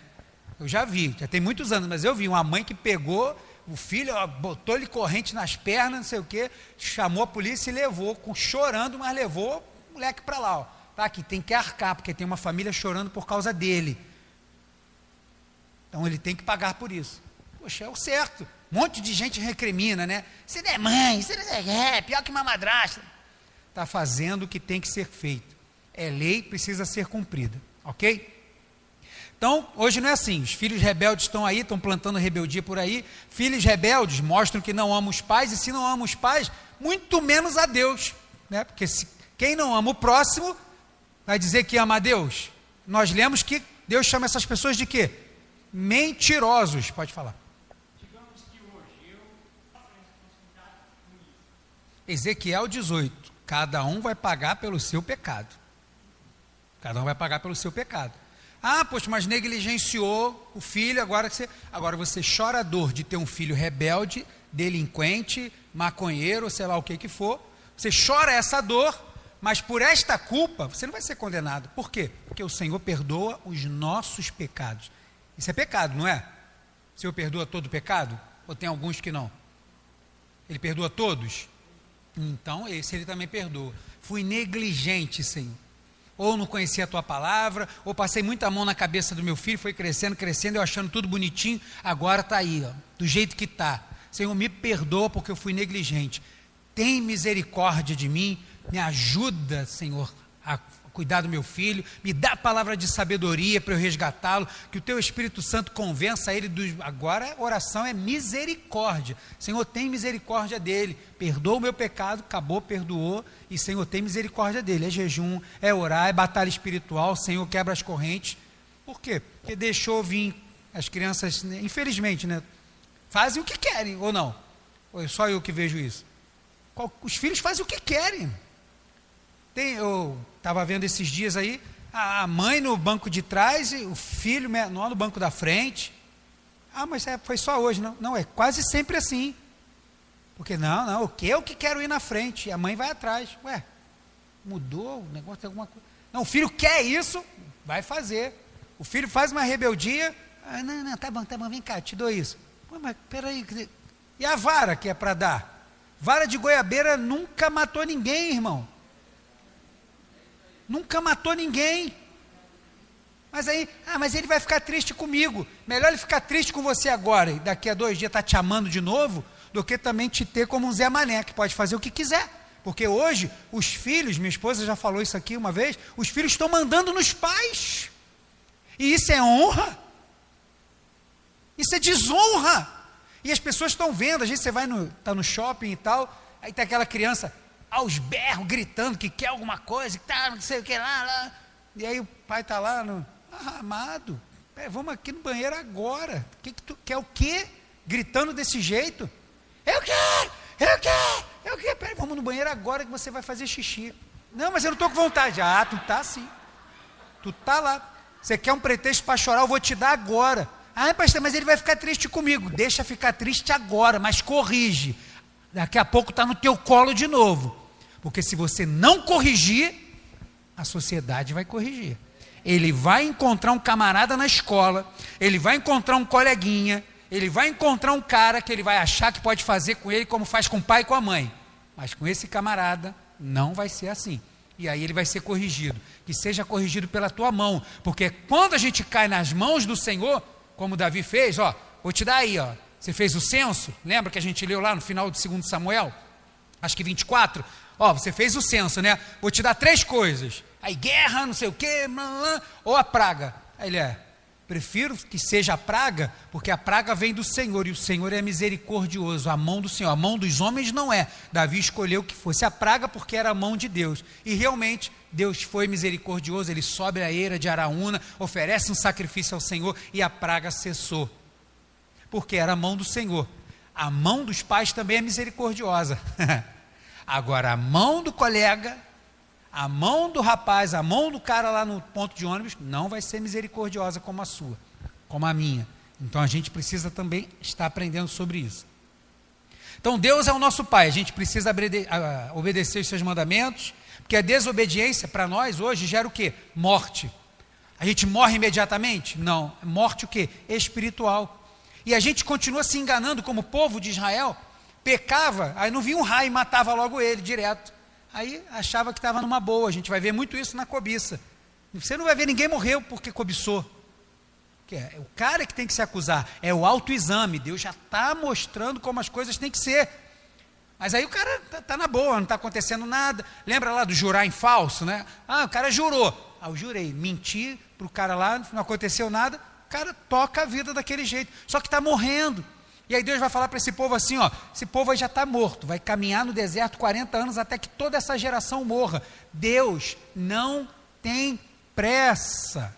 Eu já vi, já tem muitos anos, mas eu vi uma mãe que pegou o filho botou-lhe corrente nas pernas, não sei o quê, chamou a polícia e levou, com, chorando, mas levou o moleque para lá. Ó. Tá aqui, tem que arcar, porque tem uma família chorando por causa dele. Então ele tem que pagar por isso. Poxa, é o certo. Um monte de gente recrimina, né? Você não é mãe, você não é, é pior que uma madrasta. Está fazendo o que tem que ser feito. É lei, precisa ser cumprida. Ok? Então, hoje não é assim. Os filhos rebeldes estão aí, estão plantando rebeldia por aí. Filhos rebeldes mostram que não amam os pais, e se não amam os pais, muito menos a Deus. Né? Porque se, quem não ama o próximo, vai dizer que ama a Deus. Nós lemos que Deus chama essas pessoas de quê? Mentirosos. Pode falar. Ezequiel 18. Cada um vai pagar pelo seu pecado. Cada um vai pagar pelo seu pecado. Ah, poxa, mas negligenciou o filho, agora você, agora você chora a dor de ter um filho rebelde, delinquente, maconheiro, sei lá o que que for. Você chora essa dor, mas por esta culpa você não vai ser condenado. Por quê? Porque o Senhor perdoa os nossos pecados. Isso é pecado, não é? O Senhor perdoa todo o pecado? Ou tem alguns que não? Ele perdoa todos? Então, esse ele também perdoa. Fui negligente, Senhor ou não conhecia a tua palavra, ou passei muita mão na cabeça do meu filho, foi crescendo, crescendo, eu achando tudo bonitinho, agora está aí, ó, do jeito que está. Senhor, me perdoa porque eu fui negligente. Tem misericórdia de mim, me ajuda, Senhor, a cuidar do meu filho, me dá a palavra de sabedoria para eu resgatá-lo, que o teu Espírito Santo convença ele dos. Agora a oração é misericórdia. Senhor, tem misericórdia dele, perdoa o meu pecado, acabou, perdoou, e Senhor, tem misericórdia dele. É jejum, é orar, é batalha espiritual, Senhor, quebra as correntes. Por quê? Porque deixou vir as crianças, né, infelizmente, né? Fazem o que querem, ou não? Ou é só eu que vejo isso? Os filhos fazem o que querem. Tem, eu estava vendo esses dias aí, a mãe no banco de trás e o filho menor no banco da frente. Ah, mas é, foi só hoje, não? Não, é quase sempre assim. Porque não, não, o que eu que quero ir na frente, e a mãe vai atrás. Ué, mudou o negócio de alguma coisa. Não, o filho quer isso, vai fazer. O filho faz uma rebeldia, ah, não, não, tá bom, tá bom, vem cá, te dou isso. Ué, mas peraí, e a vara que é para dar? Vara de goiabeira nunca matou ninguém, irmão. Nunca matou ninguém. Mas aí, ah, mas ele vai ficar triste comigo. Melhor ele ficar triste com você agora e daqui a dois dias estar tá te amando de novo, do que também te ter como um Zé Mané, que pode fazer o que quiser. Porque hoje, os filhos, minha esposa já falou isso aqui uma vez, os filhos estão mandando nos pais. E isso é honra. Isso é desonra. E as pessoas estão vendo, a gente você vai no, tá no shopping e tal, aí tem aquela criança, aos berros, gritando que quer alguma coisa, que tá, não sei o que lá, lá. E aí o pai está lá, no, ah, amado, vamos aqui no banheiro agora. Que, que tu quer o quê? Gritando desse jeito? Eu quero, eu quero, eu quero. Peraí, vamos no banheiro agora que você vai fazer xixi. Não, mas eu não estou com vontade. Ah, tu tá sim. Tu tá lá. Você quer um pretexto para chorar, eu vou te dar agora. Ah, pastor, mas ele vai ficar triste comigo. Deixa ficar triste agora, mas corrige. Daqui a pouco está no teu colo de novo. Porque se você não corrigir, a sociedade vai corrigir. Ele vai encontrar um camarada na escola, ele vai encontrar um coleguinha, ele vai encontrar um cara que ele vai achar que pode fazer com ele como faz com o pai e com a mãe. Mas com esse camarada não vai ser assim. E aí ele vai ser corrigido. Que seja corrigido pela tua mão. Porque quando a gente cai nas mãos do Senhor, como Davi fez, ó, vou te dar aí, ó. Você fez o censo, lembra que a gente leu lá no final do 2 Samuel? Acho que 24. Ó, você fez o censo, né? Vou te dar três coisas. Aí guerra, não sei o quê, ou a praga. Aí ele é, prefiro que seja a praga, porque a praga vem do Senhor, e o Senhor é misericordioso, a mão do Senhor, a mão dos homens não é. Davi escolheu que fosse a praga porque era a mão de Deus. E realmente, Deus foi misericordioso, ele sobe a eira de Araúna, oferece um sacrifício ao Senhor, e a praga cessou. Porque era a mão do Senhor. A mão dos pais também é misericordiosa. Agora, a mão do colega, a mão do rapaz, a mão do cara lá no ponto de ônibus, não vai ser misericordiosa como a sua, como a minha. Então a gente precisa também estar aprendendo sobre isso. Então Deus é o nosso Pai, a gente precisa obedecer os seus mandamentos, porque a desobediência para nós hoje gera o quê? Morte. A gente morre imediatamente? Não. Morte o quê? Espiritual. E a gente continua se enganando como povo de Israel. Pecava, aí não vinha um raio e matava logo ele direto. Aí achava que estava numa boa. A gente vai ver muito isso na cobiça. Você não vai ver ninguém morreu porque cobiçou. É o cara que tem que se acusar. É o autoexame. Deus já está mostrando como as coisas têm que ser. Mas aí o cara está tá na boa, não está acontecendo nada. Lembra lá do jurar em falso, né? Ah, o cara jurou. Ah, eu jurei. Menti para o cara lá, não aconteceu nada. O cara toca a vida daquele jeito. Só que está morrendo. E aí Deus vai falar para esse povo assim: ó, esse povo já está morto, vai caminhar no deserto 40 anos até que toda essa geração morra. Deus não tem pressa.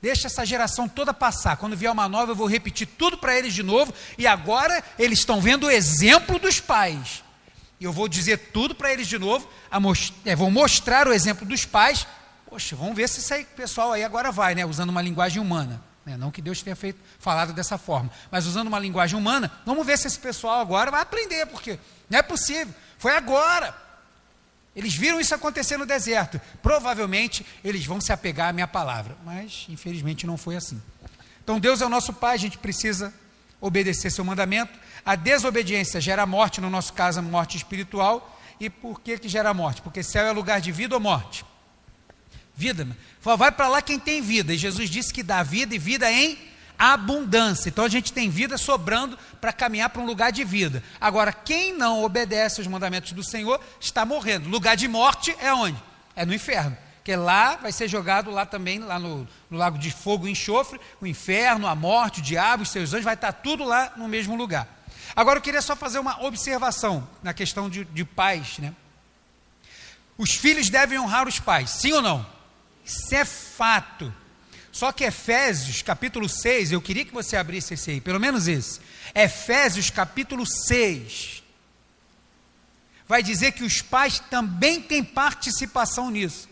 Deixa essa geração toda passar. Quando vier uma nova, eu vou repetir tudo para eles de novo. E agora eles estão vendo o exemplo dos pais. E eu vou dizer tudo para eles de novo. Most é, vou mostrar o exemplo dos pais. Poxa, vamos ver se esse pessoal aí agora vai, né? Usando uma linguagem humana. Né? Não que Deus tenha feito, falado dessa forma. Mas usando uma linguagem humana, vamos ver se esse pessoal agora vai aprender, porque não é possível. Foi agora. Eles viram isso acontecer no deserto. Provavelmente eles vão se apegar à minha palavra. Mas, infelizmente, não foi assim. Então, Deus é o nosso Pai, a gente precisa obedecer seu mandamento. A desobediência gera morte, no nosso caso, morte espiritual. E por que, que gera morte? Porque céu é lugar de vida ou morte? Vida. Vai para lá quem tem vida. E Jesus disse que dá vida e vida em abundância. Então a gente tem vida sobrando para caminhar para um lugar de vida. Agora, quem não obedece aos mandamentos do Senhor está morrendo. Lugar de morte é onde? É no inferno. Porque lá vai ser jogado lá também, lá no, no lago de fogo e enxofre, o inferno, a morte, o diabo, os seus anjos, vai estar tudo lá no mesmo lugar. Agora eu queria só fazer uma observação na questão de, de pais. Né? Os filhos devem honrar os pais, sim ou não? Isso é fato. Só que Efésios, capítulo 6, eu queria que você abrisse esse aí, pelo menos esse. Efésios, capítulo 6, vai dizer que os pais também têm participação nisso.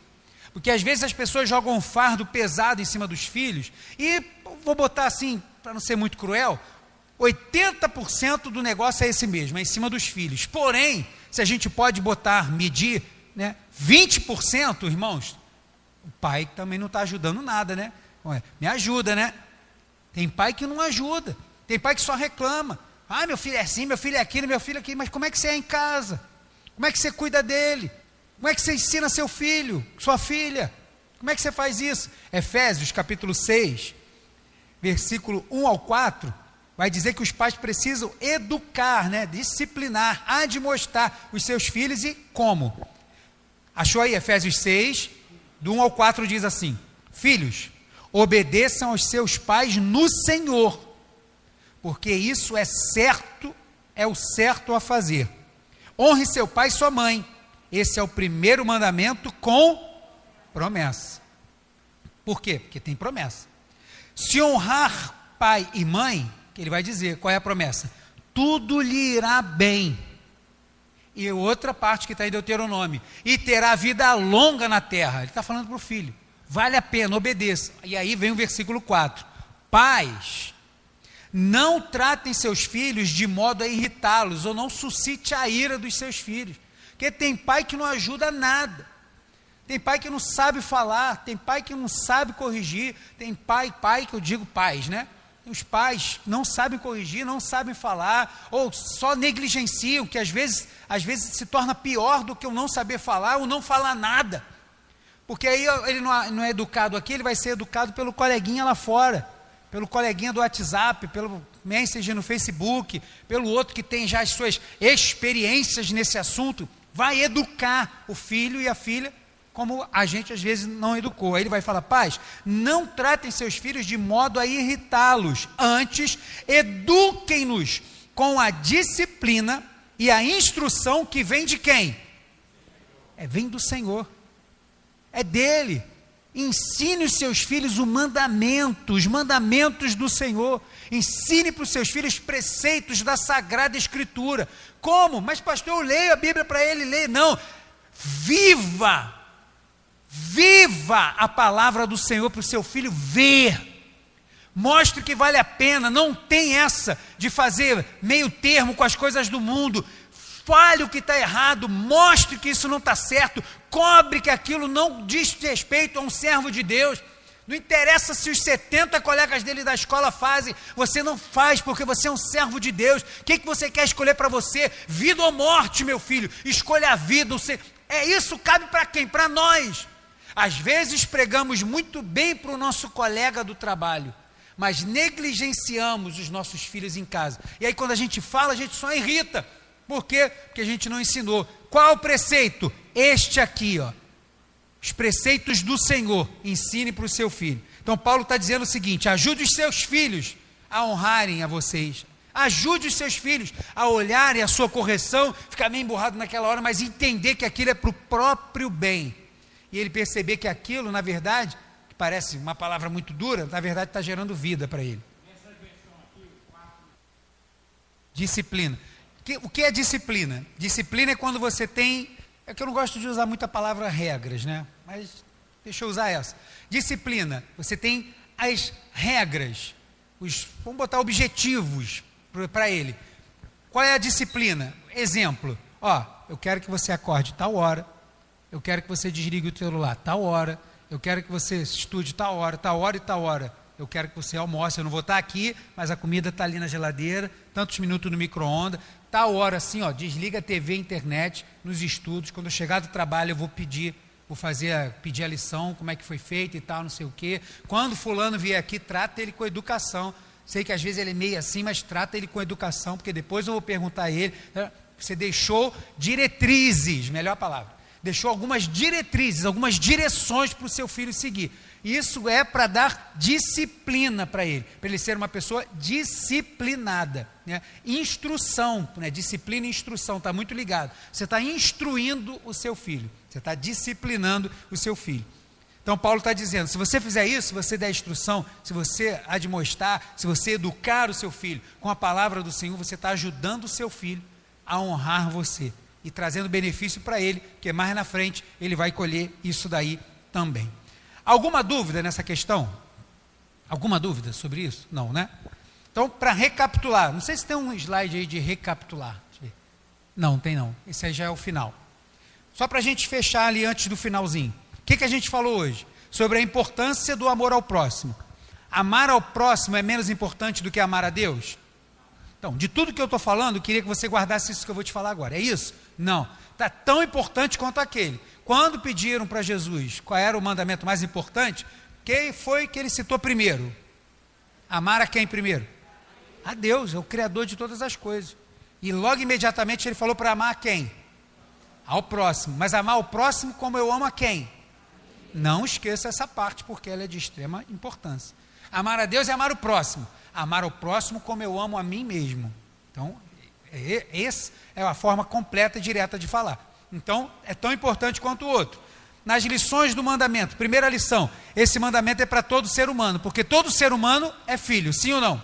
Porque às vezes as pessoas jogam um fardo pesado em cima dos filhos, e vou botar assim, para não ser muito cruel, 80% do negócio é esse mesmo, é em cima dos filhos. Porém, se a gente pode botar, medir, né, 20%, irmãos, o pai também não está ajudando nada, né? Me ajuda, né? Tem pai que não ajuda. Tem pai que só reclama. Ah, meu filho é assim, meu filho é aquilo, meu filho é aquilo. Mas como é que você é em casa? Como é que você cuida dele? Como é que você ensina seu filho, sua filha? Como é que você faz isso? Efésios capítulo 6, versículo 1 ao 4, vai dizer que os pais precisam educar, né, disciplinar, admoestar os seus filhos e como? Achou aí Efésios 6, do 1 ao 4 diz assim: Filhos, obedeçam aos seus pais no Senhor, porque isso é certo, é o certo a fazer. Honre seu pai e sua mãe. Esse é o primeiro mandamento com promessa. Por quê? Porque tem promessa. Se honrar pai e mãe, que ele vai dizer, qual é a promessa? Tudo lhe irá bem. E outra parte que está em Deuteronômio, e terá vida longa na terra. Ele está falando para o filho. Vale a pena, obedeça. E aí vem o versículo 4. Pais, não tratem seus filhos de modo a irritá-los, ou não suscite a ira dos seus filhos. Porque tem pai que não ajuda nada. Tem pai que não sabe falar, tem pai que não sabe corrigir, tem pai, pai que eu digo pais, né? Os pais não sabem corrigir, não sabem falar, ou só negligenciam, que às vezes, às vezes se torna pior do que o não saber falar ou não falar nada. Porque aí ele não, é, educado aqui, ele vai ser educado pelo coleguinha lá fora, pelo coleguinha do WhatsApp, pelo Messenger no Facebook, pelo outro que tem já as suas experiências nesse assunto. Vai educar o filho e a filha como a gente às vezes não educou. Aí ele vai falar: pais, não tratem seus filhos de modo a irritá-los, antes eduquem-nos com a disciplina e a instrução que vem de quem? É, vem do Senhor é dele. Ensine os seus filhos o mandamento, os mandamentos do Senhor. Ensine para os seus filhos preceitos da Sagrada Escritura. Como? Mas, pastor, eu leio a Bíblia para ele ler. Não. Viva! Viva a palavra do Senhor para o seu filho ver. Mostre que vale a pena. Não tem essa de fazer meio termo com as coisas do mundo fale o que está errado, mostre que isso não está certo, cobre que aquilo não diz respeito a um servo de Deus. Não interessa se os 70 colegas dele da escola fazem, você não faz porque você é um servo de Deus. O que, que você quer escolher para você? Vida ou morte, meu filho? Escolha a vida. Você... É isso, cabe para quem? Para nós. Às vezes pregamos muito bem para o nosso colega do trabalho, mas negligenciamos os nossos filhos em casa. E aí, quando a gente fala, a gente só irrita. Por quê? Porque a gente não ensinou. Qual o preceito? Este aqui, ó os preceitos do Senhor, ensine para o seu filho. Então, Paulo está dizendo o seguinte: ajude os seus filhos a honrarem a vocês. Ajude os seus filhos a olharem a sua correção, ficar meio emburrado naquela hora, mas entender que aquilo é para o próprio bem. E ele perceber que aquilo, na verdade, que parece uma palavra muito dura, na verdade está gerando vida para ele. Disciplina. O que é disciplina? Disciplina é quando você tem é que eu não gosto de usar muita palavra regras, né? Mas deixa eu usar essa. Disciplina. Você tem as regras, os, vamos botar objetivos para ele. Qual é a disciplina? Exemplo. Ó, eu quero que você acorde tal hora. Eu quero que você desligue o celular tal hora. Eu quero que você estude tal hora, tal hora e tal hora. Eu quero que você almoce. Eu não vou estar aqui, mas a comida está ali na geladeira, tantos minutos no micro-ondas tal hora assim, ó, desliga a TV e internet nos estudos. Quando eu chegar do trabalho, eu vou pedir, vou fazer, pedir a lição, como é que foi feita e tal, não sei o quê. Quando fulano vier aqui, trata ele com educação. Sei que às vezes ele é meio assim, mas trata ele com educação, porque depois eu vou perguntar a ele. Você deixou diretrizes, melhor palavra. Deixou algumas diretrizes, algumas direções para o seu filho seguir. Isso é para dar disciplina para ele, para ele ser uma pessoa disciplinada. Né? Instrução, né? disciplina e instrução, está muito ligado. Você está instruindo o seu filho, você está disciplinando o seu filho. Então, Paulo está dizendo: se você fizer isso, se você der instrução, se você admoestar, se você educar o seu filho com a palavra do Senhor, você está ajudando o seu filho a honrar você e trazendo benefício para ele, que mais na frente ele vai colher isso daí também. Alguma dúvida nessa questão? Alguma dúvida sobre isso? Não, né? Então, para recapitular, não sei se tem um slide aí de recapitular. Não, tem não. Esse aí já é o final. Só para a gente fechar ali antes do finalzinho. O que, que a gente falou hoje? Sobre a importância do amor ao próximo. Amar ao próximo é menos importante do que amar a Deus? Então, de tudo que eu estou falando, eu queria que você guardasse isso que eu vou te falar agora. É isso? Não. Está tão importante quanto aquele. Quando pediram para Jesus qual era o mandamento mais importante, quem foi que ele citou primeiro? Amar a quem primeiro? A Deus, é o Criador de todas as coisas. E logo imediatamente ele falou para amar a quem? Ao próximo. Mas amar o próximo como eu amo a quem? Não esqueça essa parte, porque ela é de extrema importância. Amar a Deus é amar o próximo. Amar o próximo como eu amo a mim mesmo. Então, essa é a forma completa e direta de falar. Então, é tão importante quanto o outro. Nas lições do mandamento, primeira lição: esse mandamento é para todo ser humano, porque todo ser humano é filho, sim ou não?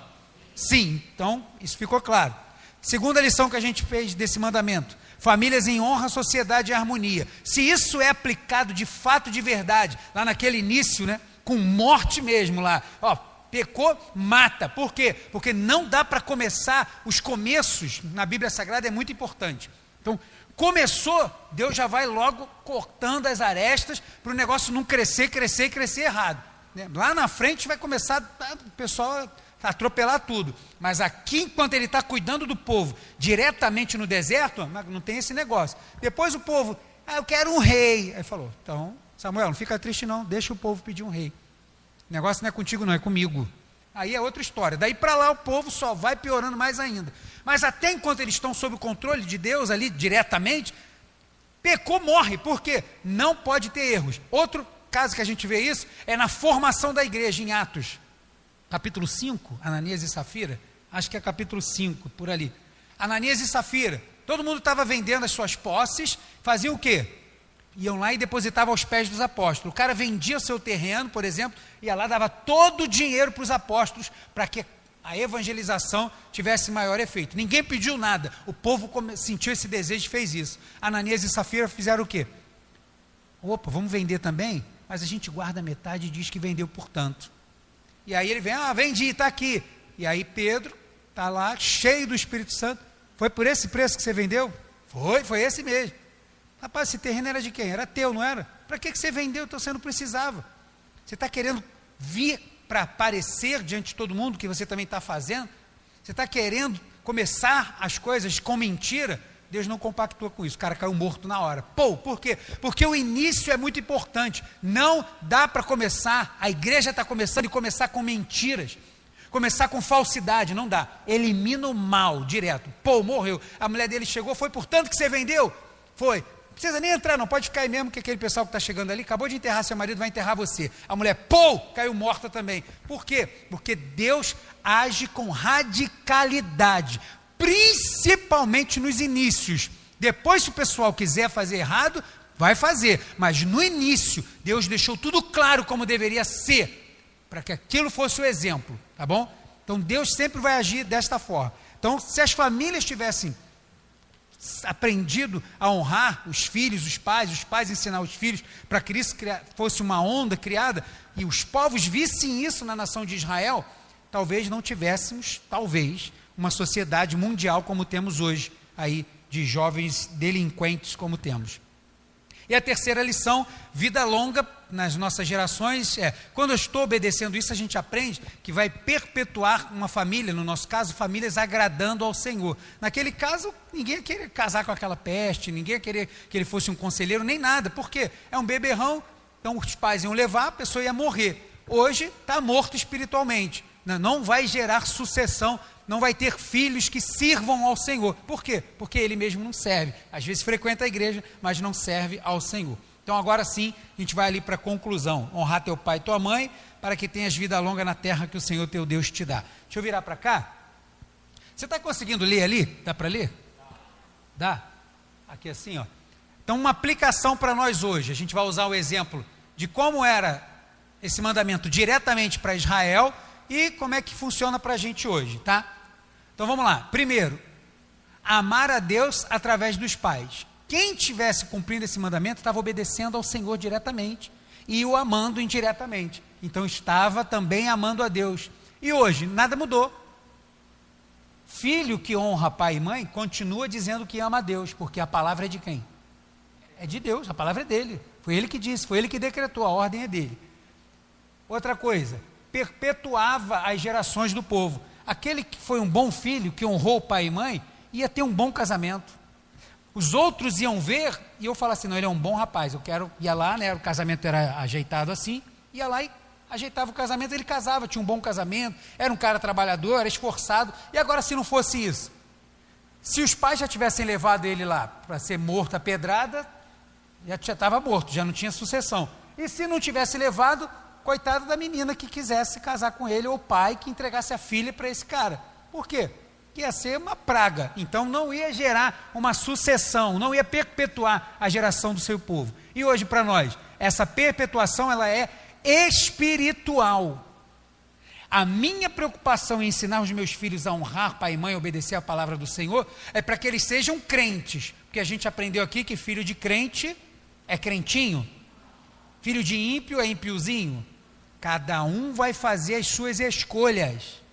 Sim, então isso ficou claro. Segunda lição que a gente fez desse mandamento: famílias em honra, sociedade em harmonia. Se isso é aplicado de fato, de verdade, lá naquele início, né, com morte mesmo lá, ó, pecou, mata. Por quê? Porque não dá para começar, os começos na Bíblia Sagrada é muito importante. Então, Começou, Deus já vai logo cortando as arestas para o negócio não crescer, crescer crescer errado. Né? Lá na frente vai começar o pessoal atropelar tudo. Mas aqui, enquanto ele está cuidando do povo diretamente no deserto, não tem esse negócio. Depois o povo, ah, eu quero um rei. Aí falou, então, Samuel, não fica triste não, deixa o povo pedir um rei. Negócio não é contigo, não, é comigo. Aí é outra história. Daí para lá o povo só vai piorando mais ainda. Mas até enquanto eles estão sob o controle de Deus ali diretamente, pecou, morre. Por quê? Não pode ter erros. Outro caso que a gente vê isso é na formação da igreja em Atos. Capítulo 5, Ananias e Safira. Acho que é capítulo 5, por ali. Ananias e Safira. Todo mundo estava vendendo as suas posses, fazia o quê? Iam lá e depositavam aos pés dos apóstolos. O cara vendia seu terreno, por exemplo, ia lá, dava todo o dinheiro para os apóstolos para que a evangelização tivesse maior efeito. Ninguém pediu nada, o povo sentiu esse desejo e fez isso. Ananias e Safira fizeram o quê? Opa, vamos vender também? Mas a gente guarda metade e diz que vendeu por tanto. E aí ele vem, ah, vendi, está aqui. E aí Pedro está lá, cheio do Espírito Santo. Foi por esse preço que você vendeu? Foi, foi esse mesmo. Rapaz, esse terreno era de quem? Era teu, não era? Para que, que você vendeu? Então você não precisava. Você está querendo vir para aparecer diante de todo mundo que você também está fazendo? Você está querendo começar as coisas com mentira? Deus não compactua com isso. O cara caiu morto na hora. Pô, por quê? Porque o início é muito importante. Não dá para começar, a igreja está começando e começar com mentiras. Começar com falsidade, não dá. Elimina o mal direto. Pô, morreu. A mulher dele chegou, foi por tanto que você vendeu? Foi. Precisa nem entrar, não. Pode ficar aí mesmo, que aquele pessoal que está chegando ali acabou de enterrar seu marido, vai enterrar você. A mulher, pô, caiu morta também. Por quê? Porque Deus age com radicalidade principalmente nos inícios. Depois, se o pessoal quiser fazer errado, vai fazer, mas no início, Deus deixou tudo claro como deveria ser, para que aquilo fosse o exemplo, tá bom? Então, Deus sempre vai agir desta forma. Então, se as famílias tivessem aprendido a honrar os filhos, os pais, os pais ensinar os filhos, para que isso fosse uma onda criada, e os povos vissem isso na nação de Israel, talvez não tivéssemos, talvez, uma sociedade mundial como temos hoje, aí, de jovens delinquentes como temos. E a terceira lição, vida longa nas nossas gerações, é quando eu estou obedecendo isso, a gente aprende que vai perpetuar uma família, no nosso caso, famílias agradando ao Senhor. Naquele caso, ninguém ia querer casar com aquela peste, ninguém ia querer que ele fosse um conselheiro, nem nada, porque é um beberrão, então os pais iam levar, a pessoa ia morrer. Hoje está morto espiritualmente, não vai gerar sucessão não vai ter filhos que sirvam ao Senhor. Por quê? Porque ele mesmo não serve. Às vezes frequenta a igreja, mas não serve ao Senhor. Então agora sim, a gente vai ali para a conclusão. Honrar teu pai e tua mãe, para que tenhas vida longa na terra que o Senhor teu Deus te dá. Deixa eu virar para cá. Você está conseguindo ler ali? Dá para ler? Dá? Aqui assim, ó. Então, uma aplicação para nós hoje. A gente vai usar o exemplo de como era esse mandamento diretamente para Israel e como é que funciona para a gente hoje, tá? Então vamos lá. Primeiro, amar a Deus através dos pais. Quem tivesse cumprindo esse mandamento estava obedecendo ao Senhor diretamente e o amando indiretamente. Então estava também amando a Deus. E hoje, nada mudou. Filho que honra pai e mãe continua dizendo que ama a Deus, porque a palavra é de quem? É de Deus, a palavra é dele. Foi ele que disse, foi ele que decretou, a ordem é dele. Outra coisa, perpetuava as gerações do povo. Aquele que foi um bom filho, que honrou pai e mãe, ia ter um bom casamento. Os outros iam ver e eu falava assim: não, ele é um bom rapaz, eu quero. Ia lá, né? O casamento era ajeitado assim, ia lá e ajeitava o casamento, ele casava, tinha um bom casamento, era um cara trabalhador, era esforçado. E agora, se não fosse isso? Se os pais já tivessem levado ele lá para ser morto a pedrada, já estava morto, já não tinha sucessão. E se não tivesse levado, coitada da menina que quisesse casar com ele, ou o pai que entregasse a filha para esse cara. Por quê? Que ia ser uma praga. Então não ia gerar uma sucessão, não ia perpetuar a geração do seu povo. E hoje para nós, essa perpetuação ela é espiritual. A minha preocupação em ensinar os meus filhos a honrar pai e mãe, obedecer a palavra do Senhor, é para que eles sejam crentes. Porque a gente aprendeu aqui que filho de crente é crentinho, filho de ímpio é ímpiozinho. Cada um vai fazer as suas escolhas.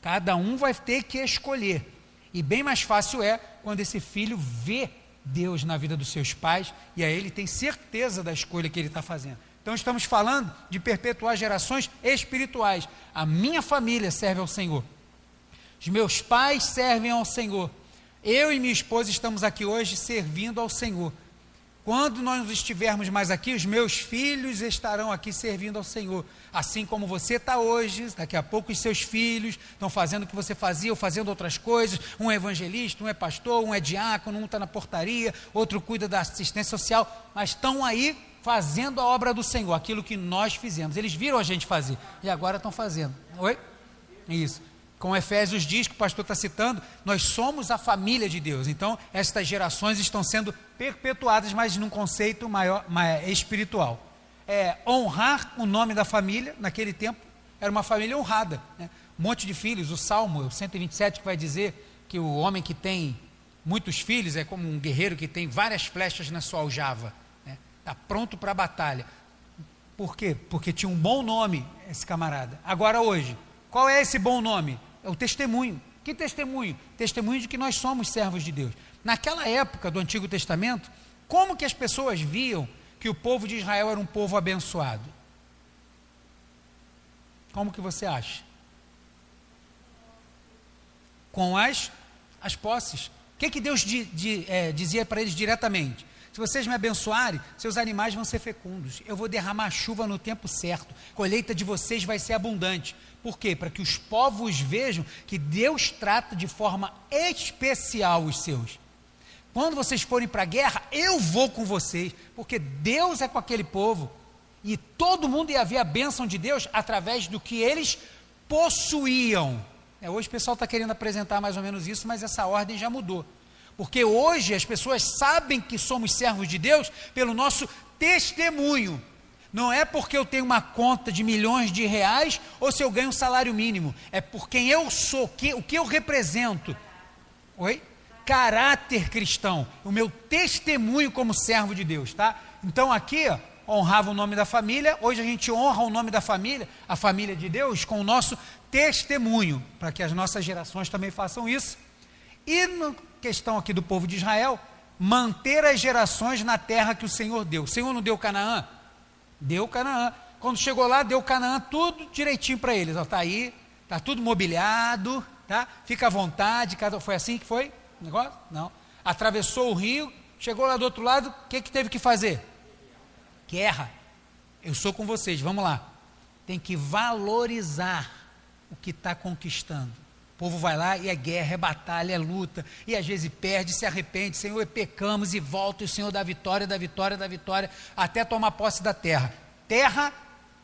Cada um vai ter que escolher. E bem mais fácil é quando esse filho vê Deus na vida dos seus pais e aí ele tem certeza da escolha que ele está fazendo. Então estamos falando de perpetuar gerações espirituais. A minha família serve ao Senhor. Os meus pais servem ao Senhor. Eu e minha esposa estamos aqui hoje servindo ao Senhor. Quando nós estivermos mais aqui, os meus filhos estarão aqui servindo ao Senhor. Assim como você está hoje, daqui a pouco os seus filhos estão fazendo o que você fazia ou fazendo outras coisas. Um é evangelista, um é pastor, um é diácono, um está na portaria, outro cuida da assistência social, mas estão aí fazendo a obra do Senhor, aquilo que nós fizemos. Eles viram a gente fazer e agora estão fazendo. Oi? Isso. Como Efésios diz, que o pastor está citando, nós somos a família de Deus. Então, estas gerações estão sendo perpetuadas, mas num conceito maior, maior espiritual. É, honrar o nome da família, naquele tempo, era uma família honrada. Né? Um monte de filhos, o Salmo o 127 que vai dizer que o homem que tem muitos filhos é como um guerreiro que tem várias flechas na sua aljava. Está né? Tá pronto para a batalha. Por quê? Porque tinha um bom nome esse camarada. Agora hoje, qual é esse bom nome? O testemunho. Que testemunho? Testemunho de que nós somos servos de Deus. Naquela época do Antigo Testamento, como que as pessoas viam que o povo de Israel era um povo abençoado? Como que você acha? Com as, as posses. O que, que Deus di, di, é, dizia para eles diretamente? Se vocês me abençoarem, seus animais vão ser fecundos. Eu vou derramar chuva no tempo certo. A colheita de vocês vai ser abundante. Por quê? Para que os povos vejam que Deus trata de forma especial os seus. Quando vocês forem para a guerra, eu vou com vocês, porque Deus é com aquele povo. E todo mundo ia ver a bênção de Deus através do que eles possuíam. É, hoje o pessoal está querendo apresentar mais ou menos isso, mas essa ordem já mudou. Porque hoje as pessoas sabem que somos servos de Deus pelo nosso testemunho. Não é porque eu tenho uma conta de milhões de reais ou se eu ganho um salário mínimo. É por quem eu sou, que, o que eu represento. Oi? Caráter cristão. O meu testemunho como servo de Deus, tá? Então aqui, ó, honrava o nome da família, hoje a gente honra o nome da família, a família de Deus, com o nosso testemunho, para que as nossas gerações também façam isso. E na questão aqui do povo de Israel, manter as gerações na terra que o Senhor deu. O Senhor não deu Canaã? Deu Canaã. Quando chegou lá, deu Canaã tudo direitinho para eles. Está aí, está tudo mobiliado, tá? fica à vontade. Foi assim que foi o negócio? Não. Atravessou o rio, chegou lá do outro lado, o que, que teve que fazer? Guerra. Eu sou com vocês, vamos lá. Tem que valorizar o que está conquistando. O povo vai lá e é guerra, é batalha, é luta, e às vezes perde, se arrepende, Senhor, pecamos e volta, e o Senhor dá vitória, dá vitória, dá vitória, até tomar posse da terra. Terra,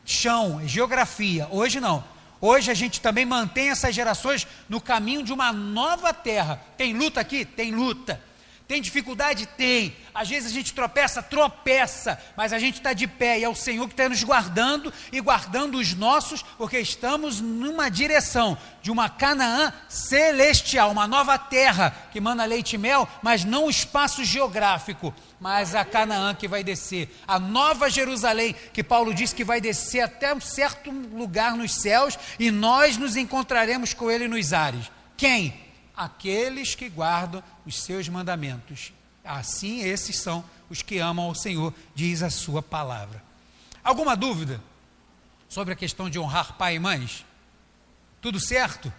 chão, geografia. Hoje não. Hoje a gente também mantém essas gerações no caminho de uma nova terra. Tem luta aqui? Tem luta. Tem dificuldade? Tem. Às vezes a gente tropeça, tropeça, mas a gente está de pé e é o Senhor que está nos guardando e guardando os nossos, porque estamos numa direção de uma Canaã celestial, uma nova terra que manda leite e mel, mas não o espaço geográfico, mas a Canaã que vai descer, a nova Jerusalém, que Paulo diz que vai descer até um certo lugar nos céus e nós nos encontraremos com ele nos ares. Quem? Aqueles que guardam os seus mandamentos. Assim, esses são os que amam ao Senhor, diz a sua palavra. Alguma dúvida sobre a questão de honrar pai e mães? Tudo certo?